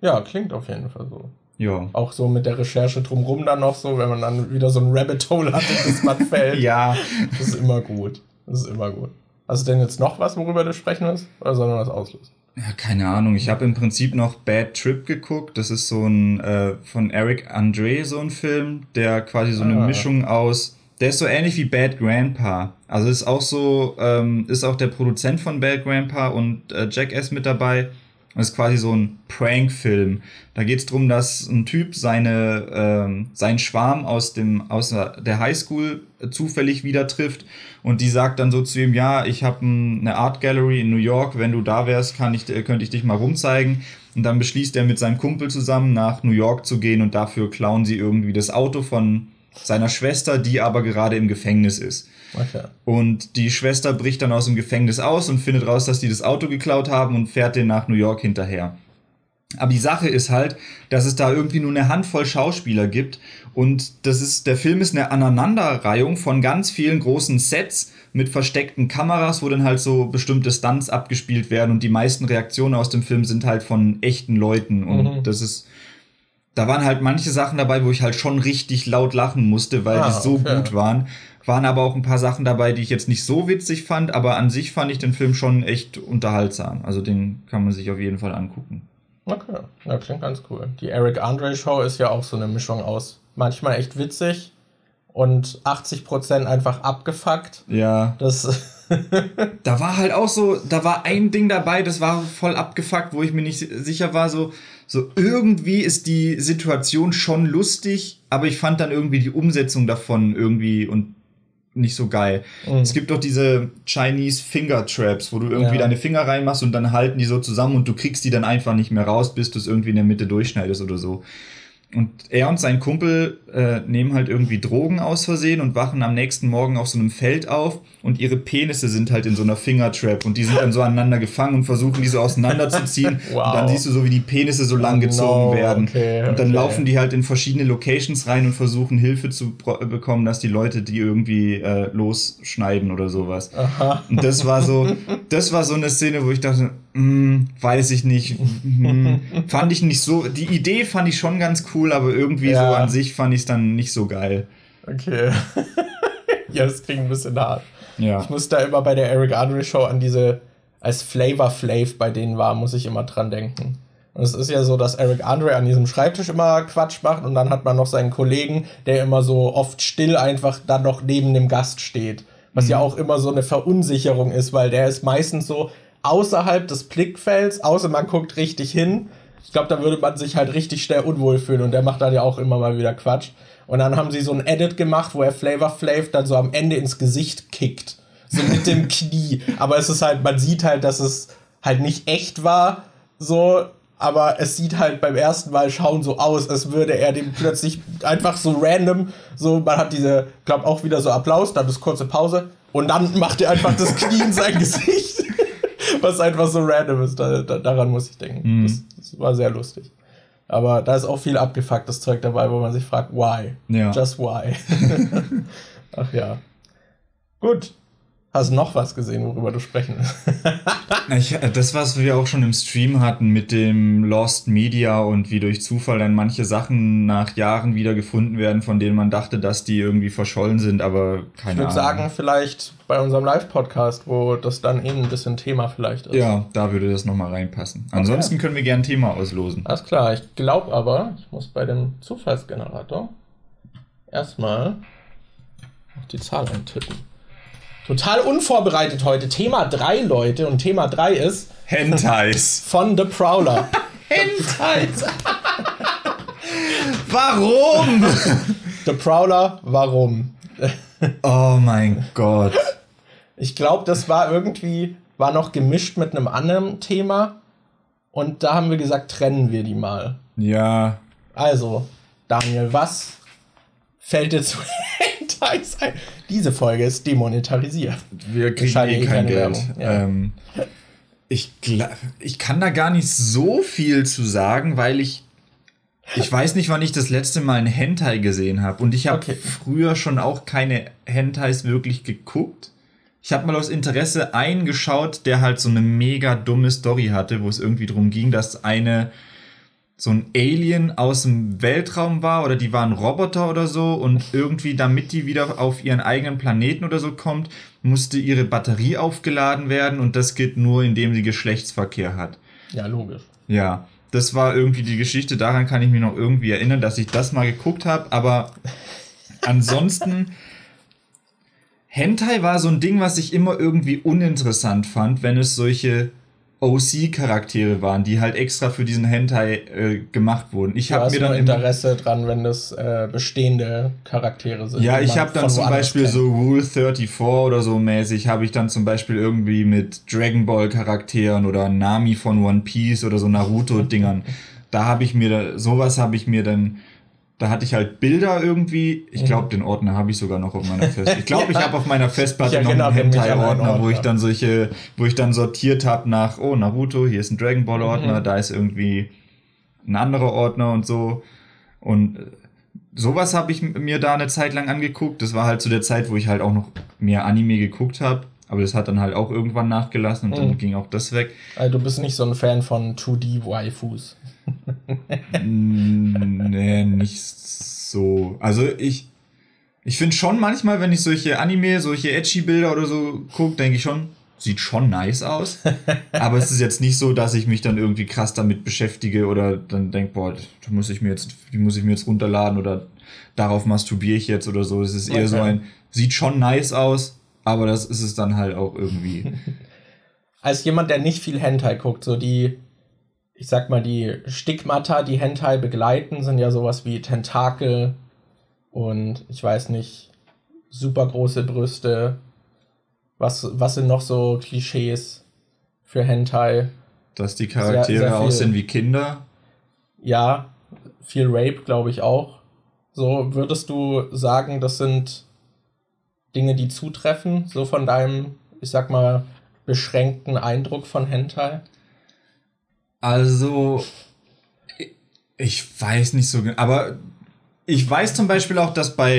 Ja, klingt auf jeden Fall so. Ja. Auch so mit der Recherche drumrum dann noch so, wenn man dann wieder so ein Rabbit Hole hat, das man fällt. Ja, Das ist immer gut. Das ist immer gut. Hast du denn jetzt noch was, worüber du sprechen willst? Oder sollen wir das auslösen? Ja, keine Ahnung. Ich habe im Prinzip noch Bad Trip geguckt. Das ist so ein äh, von Eric Andre, so ein Film, der quasi so eine Ah. Mischung aus. Der ist so ähnlich wie Bad Grandpa. Also ist auch so, ähm, ist auch der Produzent von Bad Grandpa und äh, Jackass mit dabei. Das ist quasi so ein Prank-Film. Da geht es darum, dass ein Typ seine, ähm, seinen Schwarm aus, dem, aus der Highschool äh, zufällig wieder trifft und die sagt dann so zu ihm, ja, ich habe eine Art Gallery in New York, wenn du da wärst, kann ich, könnte ich dich mal rumzeigen. Und dann beschließt er mit seinem Kumpel zusammen nach New York zu gehen und dafür klauen sie irgendwie das Auto von seiner Schwester, die aber gerade im Gefängnis ist. Okay. Und die Schwester bricht dann aus dem Gefängnis aus und findet raus, dass die das Auto geklaut haben und fährt den nach New York hinterher. Aber die Sache ist halt, dass es da irgendwie nur eine Handvoll Schauspieler gibt und das ist, der Film ist eine Aneinanderreihung von ganz vielen großen Sets mit versteckten Kameras, wo dann halt so bestimmte Stunts abgespielt werden und die meisten Reaktionen aus dem Film sind halt von echten Leuten und Mhm. das ist, da waren halt manche Sachen dabei, wo ich halt schon richtig laut lachen musste, weil Ah, die so okay. gut waren. Waren aber auch ein paar Sachen dabei, die ich jetzt nicht so witzig fand, aber an sich fand ich den Film schon echt unterhaltsam. Also den kann man sich auf jeden Fall angucken. Okay. Ja, klingt ganz cool. Die Eric Andre Show ist ja auch so eine Mischung aus manchmal echt witzig und 80% einfach abgefuckt. Ja. Das. Da war halt auch so, da war ein Ding dabei, das war voll abgefuckt, wo ich mir nicht si- sicher war, so, so irgendwie ist die Situation schon lustig, aber ich fand dann irgendwie die Umsetzung davon irgendwie und nicht so geil. Mhm. Es gibt doch diese Chinese Finger Traps, wo du irgendwie Ja. deine Finger reinmachst und dann halten die so zusammen und du kriegst die dann einfach nicht mehr raus, bis du es irgendwie in der Mitte durchschneidest oder so. Und er und sein Kumpel äh, nehmen halt irgendwie Drogen aus Versehen und wachen am nächsten Morgen auf so einem Feld auf und ihre Penisse sind halt in so einer Fingertrap und die sind dann so aneinander gefangen und versuchen die so auseinanderzuziehen. Wow. Und dann siehst du so, wie die Penisse so lang gezogen no, werden. okay, und dann okay. laufen die halt in verschiedene Locations rein und versuchen Hilfe zu pro- bekommen, dass die Leute die irgendwie äh, losschneiden oder sowas. Aha. Und das war so, das war so eine Szene, wo ich dachte, hm, weiß ich nicht, hm, fand ich nicht so. Die Idee fand ich schon ganz cool, aber irgendwie Ja. so an sich fand ich es dann nicht so geil. Okay. ja, das klingt ein bisschen hart. Ja. Ich muss da immer bei der Eric Andre Show an diese, als Flavor Flav bei denen war, muss ich immer dran denken. Und es ist ja so, dass Eric Andre an diesem Schreibtisch immer Quatsch macht und dann hat man noch seinen Kollegen, der immer so oft still einfach dann noch neben dem Gast steht. Was ja auch immer so eine Verunsicherung ist, weil der ist meistens so außerhalb des Blickfelds, außer man guckt richtig hin. Ich glaube, da würde man sich halt richtig schnell unwohl fühlen und der macht dann ja auch immer mal wieder Quatsch. Und dann haben sie so ein Edit gemacht, wo er Flavor Flav dann so am Ende ins Gesicht kickt. So mit dem Knie. Aber es ist halt, man sieht halt, dass es halt nicht echt war, so, aber es sieht halt beim ersten Mal schauen so aus, als würde er dem plötzlich einfach so random, so, man hat diese, glaub auch wieder so Applaus, dann ist kurze Pause und dann macht er einfach das Knie in sein Gesicht. Was einfach so random ist, da, da, daran muss ich denken. Das, das war sehr lustig. Aber da ist auch viel abgefucktes Zeug dabei, wo man sich fragt, why? Ja. Just why? Ach ja. Gut. Hast du noch was gesehen, worüber du sprechen willst? Äh, das, was wir auch schon im Stream hatten mit dem Lost Media und wie durch Zufall dann manche Sachen nach Jahren wieder gefunden werden, von denen man dachte, dass die irgendwie verschollen sind, aber keine Ich würde Ahnung. sagen, vielleicht bei unserem Live-Podcast, wo das dann eben ein bisschen Thema vielleicht ist. ja, da würde das nochmal reinpassen. Ansonsten können wir gerne ein Thema auslosen. Alles klar, ich glaube aber, ich muss bei dem Zufallsgenerator erstmal noch die Zahl eintippen. Total unvorbereitet heute. Thema 3, Leute. Und Thema 3 ist Hentais. von The Prowler. Hentais. Warum? The Prowler, warum? Oh mein Gott. Ich glaube, das war irgendwie, war noch gemischt mit einem anderen Thema. Und da haben wir gesagt, trennen wir die mal. Ja, Also, Daniel, was fällt dir zu Hentais ein? Diese Folge ist demonetarisiert. Wir kriegen eh eh kein Geld. Ja. Ähm, ich, ich kann da gar nicht so viel zu sagen, weil ich ich weiß nicht, wann ich das letzte Mal einen Hentai gesehen habe. Und ich habe Okay. früher schon auch keine Hentais wirklich geguckt. Ich habe mal aus Interesse einen geschaut, der halt so eine mega dumme Story hatte, wo es irgendwie darum ging, dass eine so ein Alien aus dem Weltraum war oder die waren Roboter oder so und irgendwie, damit die wieder auf ihren eigenen Planeten oder so kommt, musste ihre Batterie aufgeladen werden und das geht nur, indem sie Geschlechtsverkehr hat. Ja, logisch. Ja, das war irgendwie die Geschichte. Daran kann ich mich noch irgendwie erinnern, dass ich das mal geguckt habe. Aber ansonsten, Hentai war so ein Ding, was ich immer irgendwie uninteressant fand, wenn es solche OC-Charaktere waren, die halt extra für diesen Hentai äh, gemacht wurden. Ich habe mir dann Interesse dran, wenn das äh, bestehende Charaktere sind. ja, ich habe dann zum Beispiel kennt. so Rule 34 oder so mäßig, habe ich dann zum Beispiel irgendwie mit Dragon Ball Charakteren oder Nami von One Piece oder so Naruto-Dingern. da habe ich mir, da, sowas habe ich mir dann, da hatte ich halt Bilder irgendwie. Ich glaube, den Ordner habe ich sogar noch auf meiner Festplatte. Ich glaube, ich Mhm. Ja. habe auf meiner Festplatte Ich noch einen an einen Hentai-Ordner, wo ich dann solche, wo ich dann sortiert habe nach, oh, Naruto, hier ist ein Dragon Ball-Ordner, Mhm. da ist irgendwie ein anderer Ordner und so. Und äh, sowas habe ich mir da eine Zeit lang angeguckt. Das war halt zu der Zeit, wo ich halt auch noch mehr Anime geguckt habe. Aber das hat dann halt auch irgendwann nachgelassen und dann Mhm. ging auch das weg. Also, du bist nicht so ein Fan von 2D-Waifus. Mm, nee, nicht so. Also ich, ich finde schon manchmal, wenn ich solche Anime, solche Edgy-Bilder oder so gucke, denke ich schon, sieht schon nice aus. Aber es ist jetzt nicht so, dass ich mich dann irgendwie krass damit beschäftige oder dann denke, boah, da muss ich mir jetzt, die muss ich mir jetzt runterladen oder darauf masturbiere ich jetzt oder so. Es ist eher Okay. so ein, sieht schon nice aus, aber das ist es dann halt auch irgendwie. Als jemand, der nicht viel Hentai guckt, so die, ich sag mal, die Stigmata, die Hentai begleiten, sind ja sowas wie Tentakel und ich weiß nicht, super große Brüste. Was, was sind noch so Klischees für Hentai? Dass die Charaktere sehr viel. aussehen wie Kinder. Ja, viel Rape, glaube ich auch. So, würdest du sagen, das sind Dinge, die zutreffen, so von deinem, ich sag mal, beschränkten Eindruck von Hentai? Also, ich- weiß nicht so genau, aber ich weiß zum Beispiel auch, dass bei,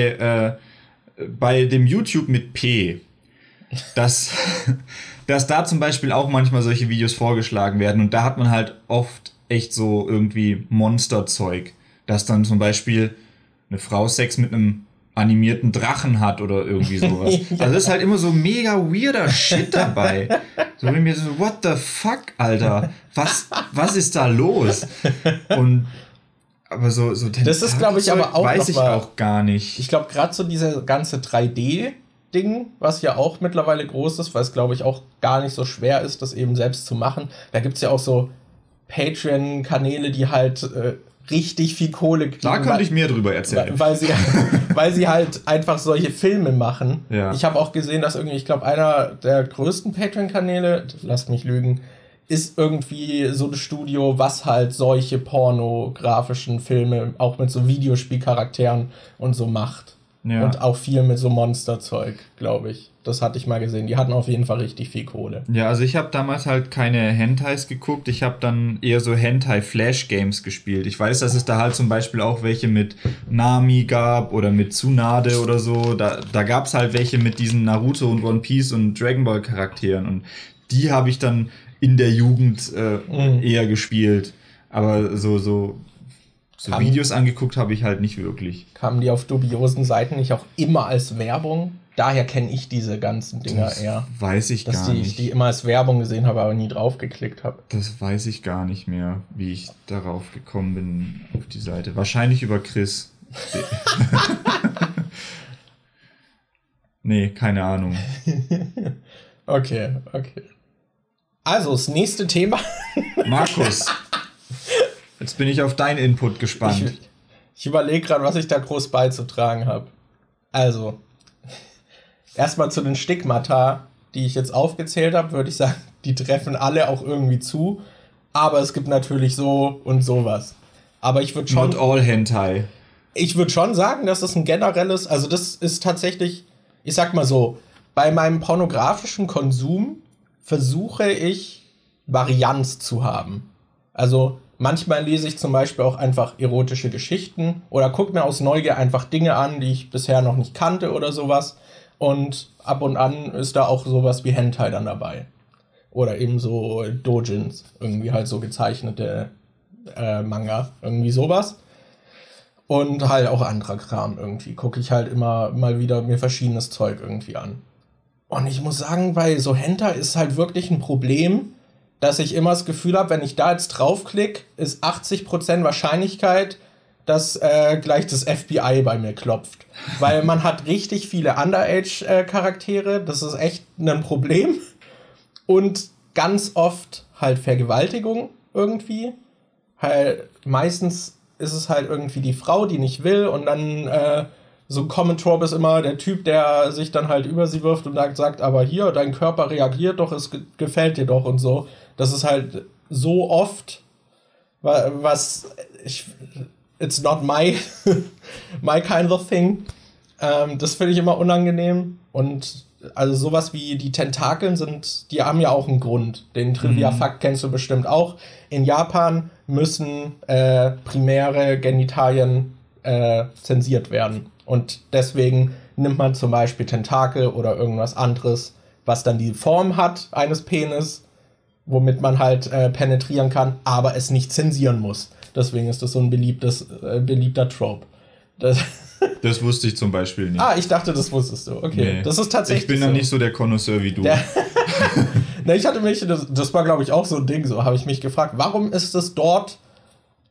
äh, bei dem YouTube mit P, dass, dass da zum Beispiel auch manchmal solche Videos vorgeschlagen werden und da hat man halt oft echt so irgendwie Monsterzeug, dass dann zum Beispiel eine Frau Sex mit einem animierten Drachen hat oder irgendwie sowas. Ja. Also ist halt immer so mega weirder Shit dabei. So wenn mir so, what the fuck, Alter? Was, was ist da los? Und aber so, so Das ist, glaub ich, aber auch weiß ich mal- auch gar nicht. Ich glaube, gerade so diese ganze 3D-Ding, was ja auch mittlerweile groß ist, weil es, glaube ich, auch gar nicht so schwer ist, das eben selbst zu machen. Da gibt es ja auch so Patreon-Kanäle, die halt äh, richtig viel Kohle kriegen. da könnte ich mehr drüber erzählen. weil, sie, weil sie halt einfach solche Filme machen. Ja. Ich habe auch gesehen, dass irgendwie, ich glaube, einer der größten Patreon-Kanäle, lasst mich lügen, ist irgendwie so ein Studio, was halt solche pornografischen Filme auch mit so Videospielcharakteren und so macht. Ja. Und auch viel mit so Monsterzeug, glaube ich. Das hatte ich mal gesehen. Die hatten auf jeden Fall richtig viel Kohle. Ja, also ich habe damals halt keine Hentais geguckt. Ich habe dann eher so Hentai-Flash-Games gespielt. Ich weiß, dass es da halt zum Beispiel auch welche mit Nami gab oder mit Tsunade oder so. Da, da gab es halt welche mit diesen Naruto und One Piece und Dragon Ball Charakteren. Und die habe ich dann in der Jugend äh, Mhm. eher gespielt. Aber so, so, so Kann- Videos angeguckt habe ich halt nicht wirklich. Kamen die auf dubiosen Seiten nicht auch immer als Werbung? Daher kenne ich diese ganzen Dinger Das eher. weiß ich Dass gar die, ich nicht. die immer als Werbung gesehen habe, aber nie drauf geklickt habe. Das weiß ich gar nicht mehr, wie ich darauf gekommen bin, auf die Seite. Wahrscheinlich über Chris. nee, keine Ahnung. Okay, okay. Also, das nächste Thema. Markus, jetzt bin ich auf deinen Input gespannt. Ich, ich überlege gerade, was ich da groß beizutragen habe. Also, erstmal zu den Stigmata, die ich jetzt aufgezählt habe, würde ich sagen, die treffen alle auch irgendwie zu. Aber es gibt natürlich so und sowas. Aber ich würde schon. Not all Hentai. Ich würde schon sagen, dass das ein generelles, also das ist tatsächlich, ich sag mal so, bei meinem pornografischen Konsum versuche ich Varianz zu haben. Also manchmal lese ich zum Beispiel auch einfach erotische Geschichten oder gucke mir aus Neugier einfach Dinge an, die ich bisher noch nicht kannte oder sowas. Und ab und an ist da auch sowas wie Hentai dann dabei. Oder eben so Dojins, irgendwie halt so gezeichnete äh, Manga, irgendwie sowas. Und halt auch anderer Kram irgendwie. Gucke ich halt immer mal wieder mir verschiedenes Zeug irgendwie an. Und ich muss sagen, bei so Hentai ist halt wirklich ein Problem, dass ich immer das Gefühl habe, wenn ich da jetzt draufklicke, ist 80% Wahrscheinlichkeit, dass äh, gleich das FBI bei mir klopft. Weil man hat richtig viele Underage-Charaktere, das ist echt ein Problem. Und ganz oft halt Vergewaltigung irgendwie. Halt, meistens ist es halt irgendwie die Frau, die nicht will und dann äh, so ein Common Trope ist immer der Typ, der sich dann halt über sie wirft und sagt, aber hier, dein Körper reagiert doch, es gefällt dir doch und so. Das ist halt so oft, was ich, it's not my, my kind of thing. Ähm, das finde ich immer unangenehm und also sowas wie die Tentakeln sind, die haben ja auch einen Grund. Den Trivia-Fakt mhm. kennst du bestimmt auch. In Japan müssen äh, primäre Genitalien äh, zensiert werden. Und deswegen nimmt man zum Beispiel Tentakel oder irgendwas anderes, was dann die Form hat eines Penis, womit man halt äh, penetrieren kann, aber es nicht zensieren muss. Deswegen ist das so ein beliebtes, äh, beliebter Trope. Das, das, wusste ich zum Beispiel nicht. Ah, ich dachte, das wusstest du. Okay, nee. das ist tatsächlich. Ich bin so. nicht so der Connoisseur wie du. Der Na, ich hatte mich, das, das war glaube ich auch so ein Ding, so habe ich mich gefragt, warum ist es dort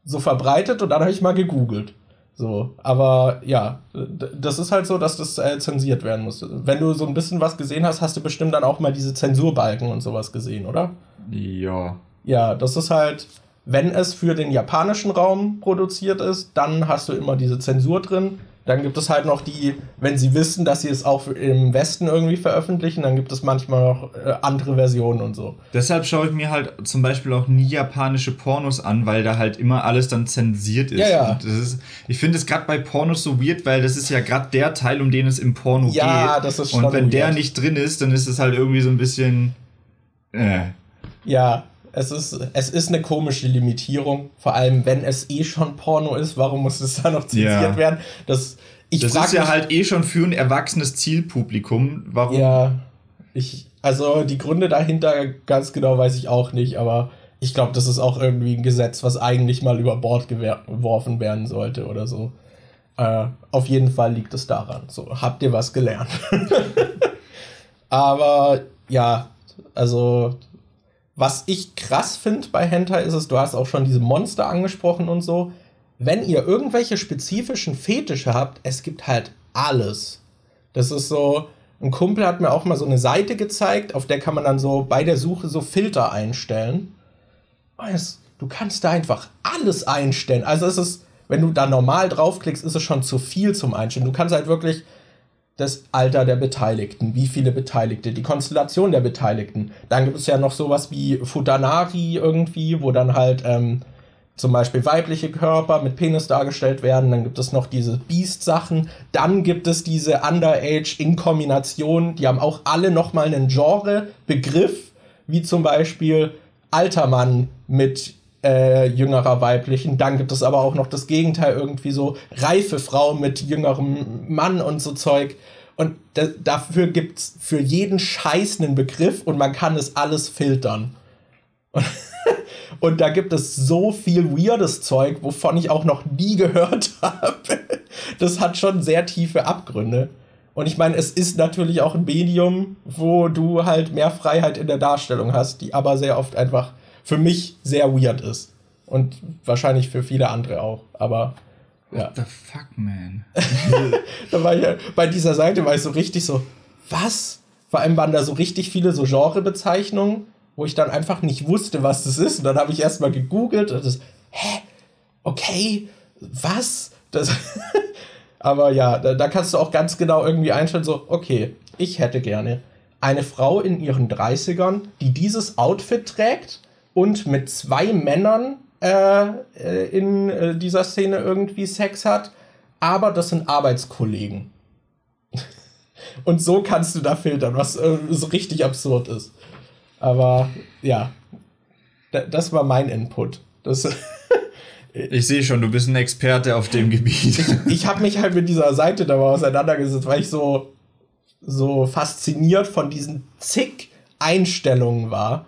so verbreitet? Und dann habe ich mal gegoogelt. So, aber ja, das ist halt so, dass das äh, zensiert werden muss. Wenn du so ein bisschen was gesehen hast, hast du bestimmt dann auch mal diese Zensurbalken und sowas gesehen, oder? Ja. Ja, das ist halt, wenn es für den japanischen Raum produziert ist, dann hast du immer diese Zensur drin. Dann gibt es halt noch die, wenn sie wissen, dass sie es auch im Westen irgendwie veröffentlichen, dann gibt es manchmal noch äh, andere Versionen und so. Deshalb schaue ich mir halt zum Beispiel auch nie japanische Pornos an, weil da halt immer alles dann zensiert ist. Ja, ja. Ist, ich finde es gerade bei Pornos so weird, weil das ist ja gerade der Teil, um den es im Porno ja, geht. Ja, das ist schon Und wenn weird. der nicht drin ist, dann ist es halt irgendwie so ein bisschen. Äh. Ja, es ist, es ist eine komische Limitierung, vor allem wenn es eh schon Porno ist, warum muss es da noch zensiert ja. werden? Das, ich das ist ja halt eh schon für ein erwachsenes Zielpublikum. Warum? Ja, ich, also die Gründe dahinter ganz genau weiß ich auch nicht, aber ich glaube, das ist auch irgendwie ein Gesetz, was eigentlich mal über Bord geworfen werden sollte oder so. Äh, auf jeden Fall liegt es daran. So, habt ihr was gelernt? aber ja, also was ich krass finde bei Hentai ist es, du hast auch schon diese Monster angesprochen und so. Wenn ihr irgendwelche spezifischen Fetische habt, es gibt halt alles. Das ist so, ein Kumpel hat mir auch mal so eine Seite gezeigt, auf der kann man dann so bei der Suche so Filter einstellen. du kannst da einfach alles einstellen. Also es ist, wenn du da normal draufklickst, ist es schon zu viel zum Einstellen. Du kannst halt wirklich das Alter der Beteiligten, wie viele Beteiligte, die Konstellation der Beteiligten. Dann gibt es ja noch sowas wie Futanari irgendwie, wo dann halt ähm, zum Beispiel weibliche Körper mit Penis dargestellt werden. Dann gibt es noch diese Beast-Sachen. Dann gibt es diese Underage in Kombination. Die haben auch alle nochmal einen Genre-Begriff, wie zum Beispiel alter Mann mit äh, jüngerer weiblichen. Dann gibt es aber auch noch das Gegenteil, irgendwie so reife Frau mit jüngerem Mann und so Zeug. Und dafür gibt es für jeden Scheiß einen Begriff und man kann es alles filtern. Und, und da gibt es so viel weirdes Zeug, wovon ich auch noch nie gehört habe. Das hat schon sehr tiefe Abgründe. Und ich meine, es ist natürlich auch ein Medium, wo du halt mehr Freiheit in der Darstellung hast, die aber sehr oft einfach für mich sehr weird ist. Und wahrscheinlich für viele andere auch. Aber ja. What the fuck, man? da war ich, bei dieser Seite war ich so richtig so, was? Vor allem waren da so richtig viele so Genrebezeichnungen, wo ich dann einfach nicht wusste, was das ist. Und dann habe ich erstmal gegoogelt und das, hä? Okay, was? Das Aber ja, da, da kannst du auch ganz genau irgendwie einstellen, so, okay, ich hätte gerne eine Frau in ihren 30ern, die dieses Outfit trägt und mit zwei Männern äh, äh, in äh, dieser Szene irgendwie Sex hat, aber das sind Arbeitskollegen. Und so kannst du da filtern, was äh, so richtig absurd ist. Aber ja, das war mein Input. Das ich sehe schon, du bist ein Experte auf dem Gebiet. ich, ich habe mich halt mit dieser Seite da mal auseinandergesetzt, weil ich so, so fasziniert von diesen zig Einstellungen war.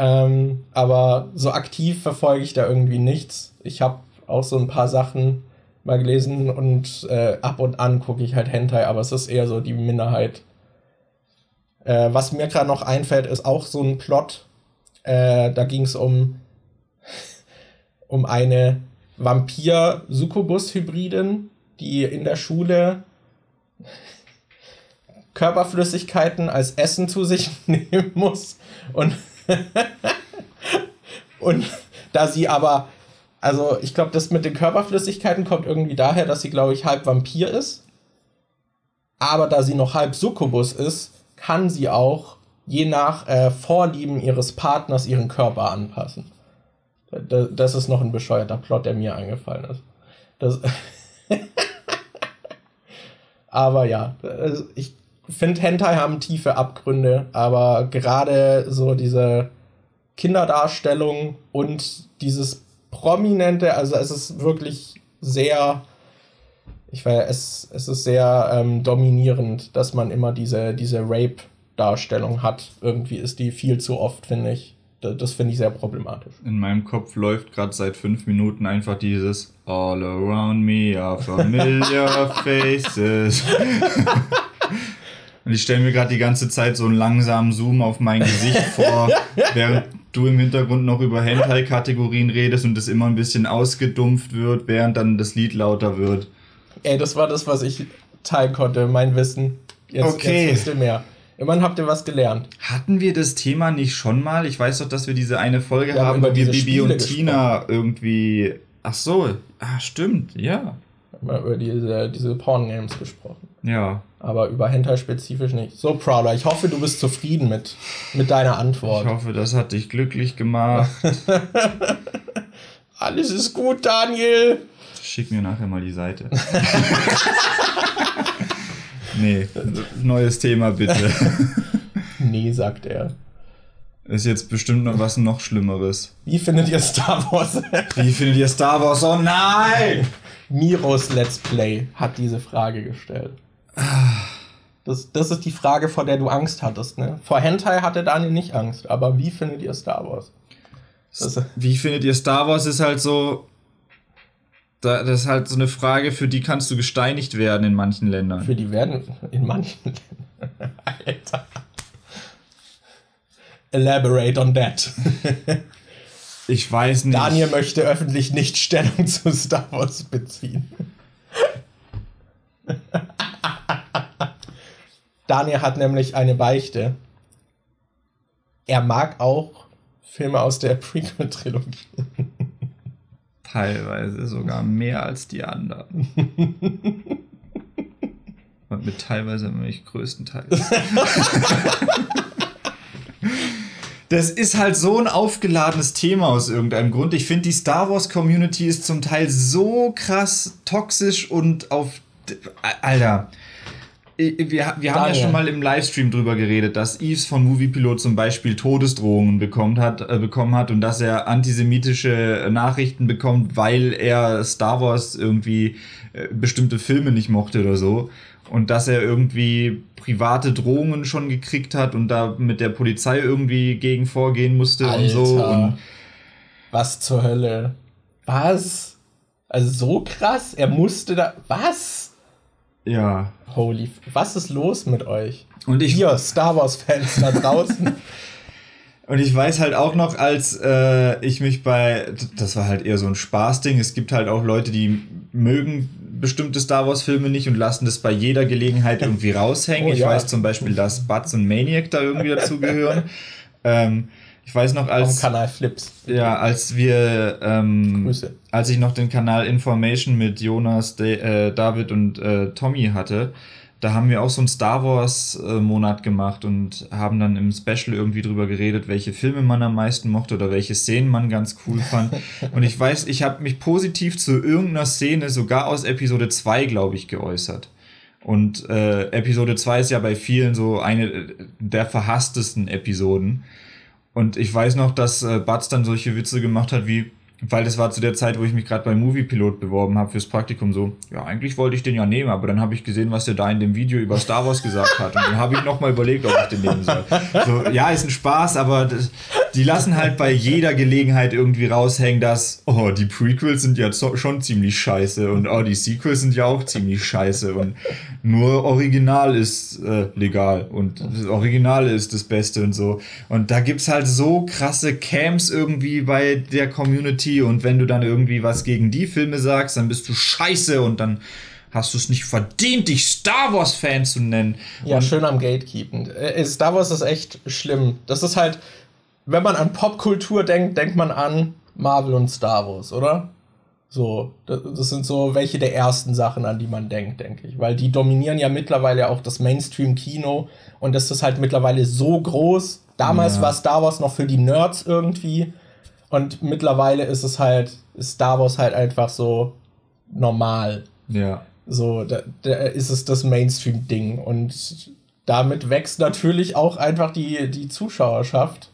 Ähm, aber so aktiv verfolge ich da irgendwie nichts. Ich habe auch so ein paar Sachen mal gelesen und äh, ab und an gucke ich halt Hentai, aber es ist eher so die Minderheit. Äh, was mir gerade noch einfällt, ist auch so ein Plot. Äh, da ging es um, um eine Vampir-Succubus-Hybridin, die in der Schule Körperflüssigkeiten als Essen zu sich nehmen muss. Und, und da sie aber, also ich glaube, das mit den Körperflüssigkeiten kommt irgendwie daher, dass sie, glaube ich, halb Vampir ist. Aber da sie noch halb Succubus ist, kann sie auch je nach äh, Vorlieben ihres Partners ihren Körper anpassen. Das, das ist noch ein bescheuerter Plot, der mir eingefallen ist. Das aber ja, also ich finde, Hentai haben tiefe Abgründe, aber gerade so diese Kinderdarstellung und dieses prominente, also es ist wirklich sehr, ich weiß, es, es ist sehr ähm, dominierend, dass man immer diese, diese Rape-Darstellung hat. Irgendwie ist die viel zu oft, finde ich. Das, das finde ich sehr problematisch. In meinem Kopf läuft gerade seit fünf Minuten einfach dieses All around me are familiar faces. Und ich stelle mir gerade die ganze Zeit so einen langsamen Zoom auf mein Gesicht vor, während du im Hintergrund noch über Hentai-Kategorien redest und es immer ein bisschen ausgedumpft wird, während dann das Lied lauter wird. Ey, das war das, was ich teilen konnte, mein Wissen. Jetzt, okay. jetzt wisst ihr mehr. Immerhin habt ihr was gelernt. Hatten wir das Thema nicht schon mal? Ich weiß doch, dass wir diese eine Folge wir haben, wo wir Bibi und Tina irgendwie. Ach so, ah, stimmt, ja. Wir haben über diese, diese Porn-Names gesprochen. Ja. Aber über Hentai spezifisch nicht. So, Prowler, ich hoffe, du bist zufrieden mit, mit deiner Antwort. Ich hoffe, das hat dich glücklich gemacht. Alles ist gut, Daniel. Schick mir nachher mal die Seite. nee, neues Thema bitte. nee, sagt er. Ist jetzt bestimmt noch was noch Schlimmeres. Wie findet ihr Star Wars? Wie findet ihr Star Wars? Oh nein! Miros Let's Play hat diese Frage gestellt. Das, das ist die Frage, vor der du Angst hattest. Ne? Vor Hentai hatte Daniel nicht Angst, aber wie findet ihr Star Wars? Das, wie findet ihr Star Wars ist halt so. Das ist halt so eine Frage, für die kannst du gesteinigt werden in manchen Ländern. Für die werden in manchen Ländern. Alter. Elaborate on that. Ich weiß nicht. Daniel möchte öffentlich nicht Stellung zu Star Wars beziehen. Daniel hat nämlich eine Beichte. Er mag auch Filme aus der Prequel-Trilogie. Teilweise sogar mehr als die anderen. Und mit teilweise nämlich größtenteils. das ist halt so ein aufgeladenes Thema aus irgendeinem Grund. Ich finde, die Star Wars Community ist zum Teil so krass toxisch und auf. Alter. Wir, wir haben ja schon mal im Livestream drüber geredet, dass Eves von Moviepilot zum Beispiel Todesdrohungen bekommen hat, äh, bekommen hat und dass er antisemitische Nachrichten bekommt, weil er Star Wars irgendwie äh, bestimmte Filme nicht mochte oder so und dass er irgendwie private Drohungen schon gekriegt hat und da mit der Polizei irgendwie gegen vorgehen musste Alter. und so. Und was zur Hölle? Was? Also so krass? Er musste da. Was? Ja. Holy. Was ist los mit euch? Und ich. Hier, Star Wars-Fans da draußen. Und ich weiß halt auch noch, als äh, ich mich bei, das war halt eher so ein Spaßding. Es gibt halt auch Leute, die mögen bestimmte Star Wars-Filme nicht und lassen das bei jeder Gelegenheit irgendwie raushängen. Oh, ich ja. weiß zum Beispiel, dass Butts und Maniac da irgendwie dazugehören. ähm, ich weiß noch, als. Auf Kanal Flips. Ja, als wir. Ähm, Grüße. Als ich noch den Kanal Information mit Jonas, De, äh, David und äh, Tommy hatte, da haben wir auch so einen Star Wars-Monat äh, gemacht und haben dann im Special irgendwie drüber geredet, welche Filme man am meisten mochte oder welche Szenen man ganz cool fand. und ich weiß, ich habe mich positiv zu irgendeiner Szene, sogar aus Episode 2, glaube ich, geäußert. Und äh, Episode 2 ist ja bei vielen so eine der verhasstesten Episoden. Und ich weiß noch, dass äh, Batz dann solche Witze gemacht hat wie, weil das war zu der Zeit, wo ich mich gerade bei Moviepilot beworben habe fürs Praktikum so, ja, eigentlich wollte ich den ja nehmen, aber dann habe ich gesehen, was der da in dem Video über Star Wars gesagt hat und dann habe ich nochmal überlegt, ob ich den nehmen soll. So, ja, ist ein Spaß, aber das, die lassen halt bei jeder Gelegenheit irgendwie raushängen, dass, oh, die Prequels sind ja schon ziemlich scheiße und oh, die Sequels sind ja auch ziemlich scheiße und nur Original ist äh, legal und das Original ist das Beste und so. Und da gibt's halt so krasse Camps irgendwie bei der Community und wenn du dann irgendwie was gegen die Filme sagst, dann bist du scheiße und dann hast du es nicht verdient, dich Star Wars Fan zu nennen. Ja, und schön am Gatekeepen. Äh, Star Wars ist echt schlimm. Das ist halt, wenn man an Popkultur denkt, denkt man an Marvel und Star Wars, oder? So, das das sind so welche der ersten Sachen, an die man denkt, denke ich. Weil die dominieren ja mittlerweile auch das Mainstream-Kino und das ist halt mittlerweile so groß. Damals Ja. war Star Wars noch für die Nerds irgendwie und mittlerweile ist es halt, ist Star Wars halt einfach so normal. ja. So, da, da ist es das Mainstream-Ding. Und damit wächst natürlich auch einfach die, die Zuschauerschaft.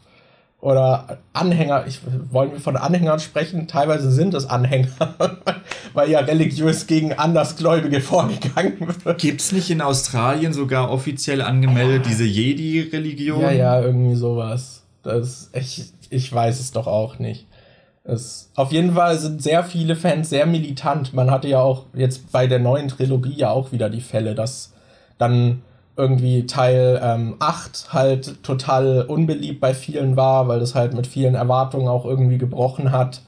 Oder Anhänger, ich, wollen wir von Anhängern sprechen? Teilweise sind es Anhänger, weil ja religiös gegen Andersgläubige vorgegangen wird. Gibt's nicht in Australien sogar offiziell angemeldet diese Jedi-Religion? Ja, ja, irgendwie sowas. Das, ich, ich weiß es doch auch nicht. Es, auf jeden Fall sind sehr viele Fans sehr militant. Man hatte ja auch jetzt bei der neuen Trilogie ja auch wieder die Fälle, dass dann irgendwie Teil ähm, 8 halt total unbeliebt bei vielen war, weil das halt mit vielen Erwartungen auch irgendwie gebrochen hat.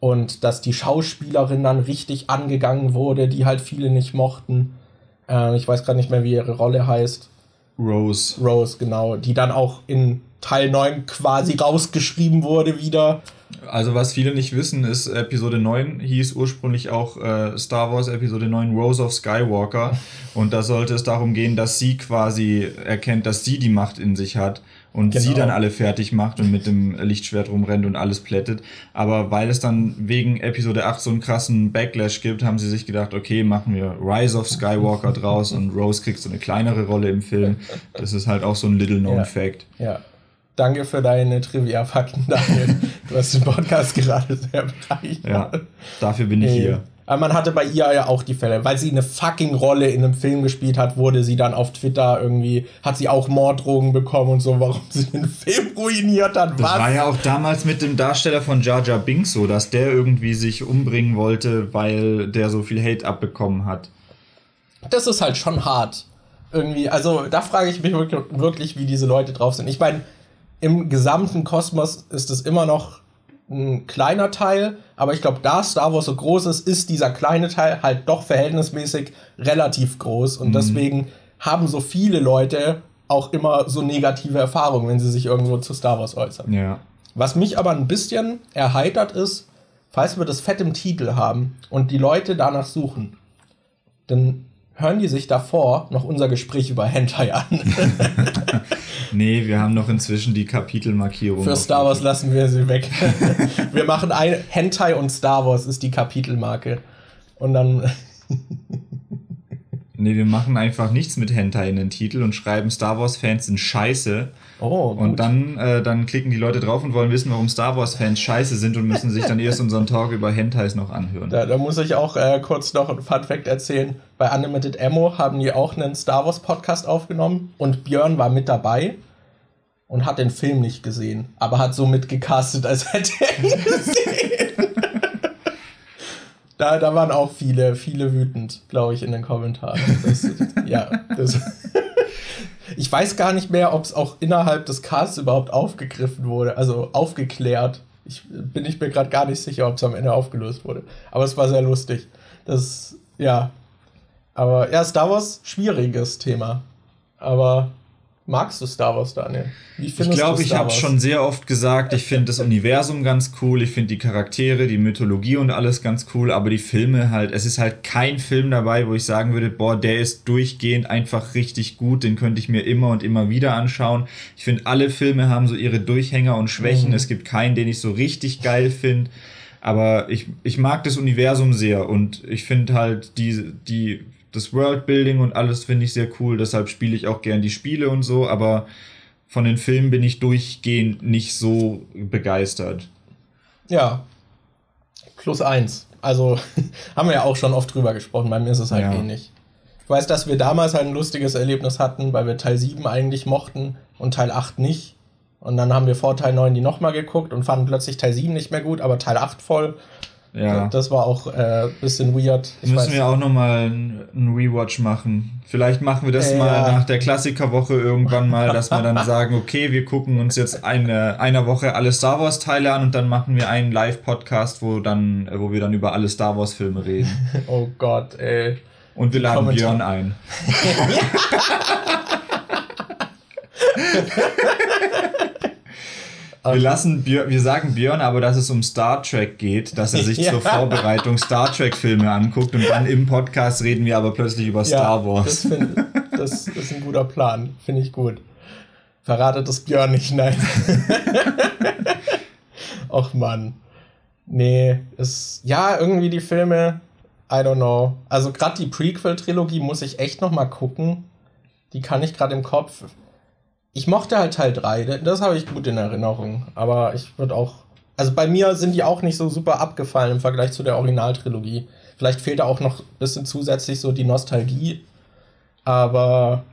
Und dass die Schauspielerin dann richtig angegangen wurde, die halt viele nicht mochten. Äh, ich weiß gerade nicht mehr, wie ihre Rolle heißt. Rose. Rose, genau, die dann auch in Teil 9 quasi rausgeschrieben wurde wieder. Also was viele nicht wissen, ist Episode 9 hieß ursprünglich auch äh, Star Wars Episode 9 Rose of Skywalker und da sollte es darum gehen, dass sie quasi erkennt, dass sie die Macht in sich hat und Genau. sie dann alle fertig macht und mit dem Lichtschwert rumrennt und alles plättet. Aber weil es dann wegen Episode 8 so einen krassen Backlash gibt, haben sie sich gedacht, okay, machen wir Rise of Skywalker draus und Rose kriegt so eine kleinere Rolle im Film. Das ist halt auch so ein Little Known Ja. Fact. Ja. Danke für deine Trivia-Fakten, Daniel. du hast den Podcast gerade sehr bereichert. Ja, dafür bin ich hier. Aber man hatte bei ihr ja auch die Fälle, weil sie eine fucking Rolle in einem Film gespielt hat, wurde sie dann auf Twitter irgendwie, hat sie auch Morddrogen bekommen und so, warum sie den Film ruiniert hat. Das Was? war ja auch damals mit dem Darsteller von Jar Jar Binks so, dass der irgendwie sich umbringen wollte, weil der so viel Hate abbekommen hat. das ist halt schon hart. Irgendwie, also da frage ich mich wirklich, wirklich, wie diese Leute drauf sind. Ich meine, im gesamten Kosmos ist es immer noch ein kleiner Teil, aber ich glaube, da Star Wars so groß ist, ist dieser kleine Teil halt doch verhältnismäßig relativ groß und deswegen haben so viele Leute auch immer so negative Erfahrungen, wenn sie sich irgendwo zu Star Wars äußern. Ja. Was mich aber ein bisschen erheitert ist, falls wir das Fett im Titel haben und die Leute danach suchen, dann hören die sich davor noch unser Gespräch über Hentai an. Nee, wir haben noch inzwischen die Kapitelmarkierung. Für Star Wars lassen wir sie weg. wir machen ein Hentai und Star Wars ist die Kapitelmarke. Und dann Nee, wir machen einfach nichts mit Hentai in den Titel und schreiben Star Wars-Fans sind scheiße. Oh, gut. Und dann, äh, dann klicken die Leute drauf und wollen wissen, warum Star Wars-Fans scheiße sind und müssen sich dann erst unseren Talk über Hentais noch anhören. Da, da muss ich auch äh, kurz noch ein Fun Fact erzählen. Bei Unlimited Ammo haben die auch einen Star Wars Podcast aufgenommen und Björn war mit dabei und hat den Film nicht gesehen, aber hat so mitgecastet, als hätte er ihn gesehen. da, da waren auch viele, viele wütend, glaube ich, in den Kommentaren. Das, ja, das. Ich weiß gar nicht mehr, ob es auch innerhalb des Casts überhaupt aufgegriffen wurde, also aufgeklärt. Ich bin ich mir gerade gar nicht sicher, ob es am Ende aufgelöst wurde. Aber es war sehr lustig. Das, ja. Aber ja, Star Wars, schwieriges Thema. Aber magst du Star Wars, Daniel? Wie Ich glaube, ich habe schon sehr oft gesagt, ich finde das Universum ganz cool, ich finde die Charaktere, die Mythologie und alles ganz cool, aber die Filme halt, es ist halt kein Film dabei, wo ich sagen würde, boah, der ist durchgehend einfach richtig gut, den könnte ich mir immer und immer wieder anschauen. Ich finde, alle Filme haben so ihre Durchhänger und Schwächen, Mhm. es gibt keinen, den ich so richtig geil finde. Aber ich, ich mag das Universum sehr und ich finde halt die, die das Worldbuilding und alles finde ich sehr cool, deshalb spiele ich auch gern die Spiele und so, aber von den Filmen bin ich durchgehend nicht so begeistert. Ja. Plus eins. Also haben wir ja auch schon oft drüber gesprochen, bei mir ist es halt ja. ähnlich. Ich weiß, dass wir damals halt ein lustiges Erlebnis hatten, weil wir Teil 7 eigentlich mochten und Teil 8 nicht. Und dann haben wir vor Teil 9 die nochmal geguckt und fanden plötzlich Teil 7 nicht mehr gut, aber Teil 8 voll. Ja. Das war auch ein äh, bisschen weird. Ich Müssen wir auch nochmal einen Rewatch machen. Vielleicht machen wir das äh, mal nach der Klassikerwoche irgendwann mal, dass wir dann sagen, okay, wir gucken uns jetzt eine einer Woche alle Star Wars Teile an und dann machen wir einen Live Podcast, wo dann wo wir dann über alle Star Wars Filme reden. Oh Gott, ey. Und wir laden Kommentar. Björn ein. Wir lassen Björn, wir sagen Björn aber, dass es um Star Trek geht, dass er sich ja. zur Vorbereitung Star Trek Filme anguckt und dann im Podcast reden wir aber plötzlich über Star Wars. Das, find, das ist ein guter Plan, finde ich gut. Verratet es Björn nicht, nein. Och Mann. Nee, ist ja irgendwie die Filme, I don't know. Also gerade die Prequel Trilogie muss ich echt noch mal gucken. Die kann ich gerade im Kopf ich mochte halt Teil 3, das habe ich gut in Erinnerung. Aber ich würde auch. Also bei mir sind die auch nicht so super abgefallen im Vergleich zu der Originaltrilogie. Vielleicht fehlt da auch noch ein bisschen zusätzlich so die Nostalgie. Aber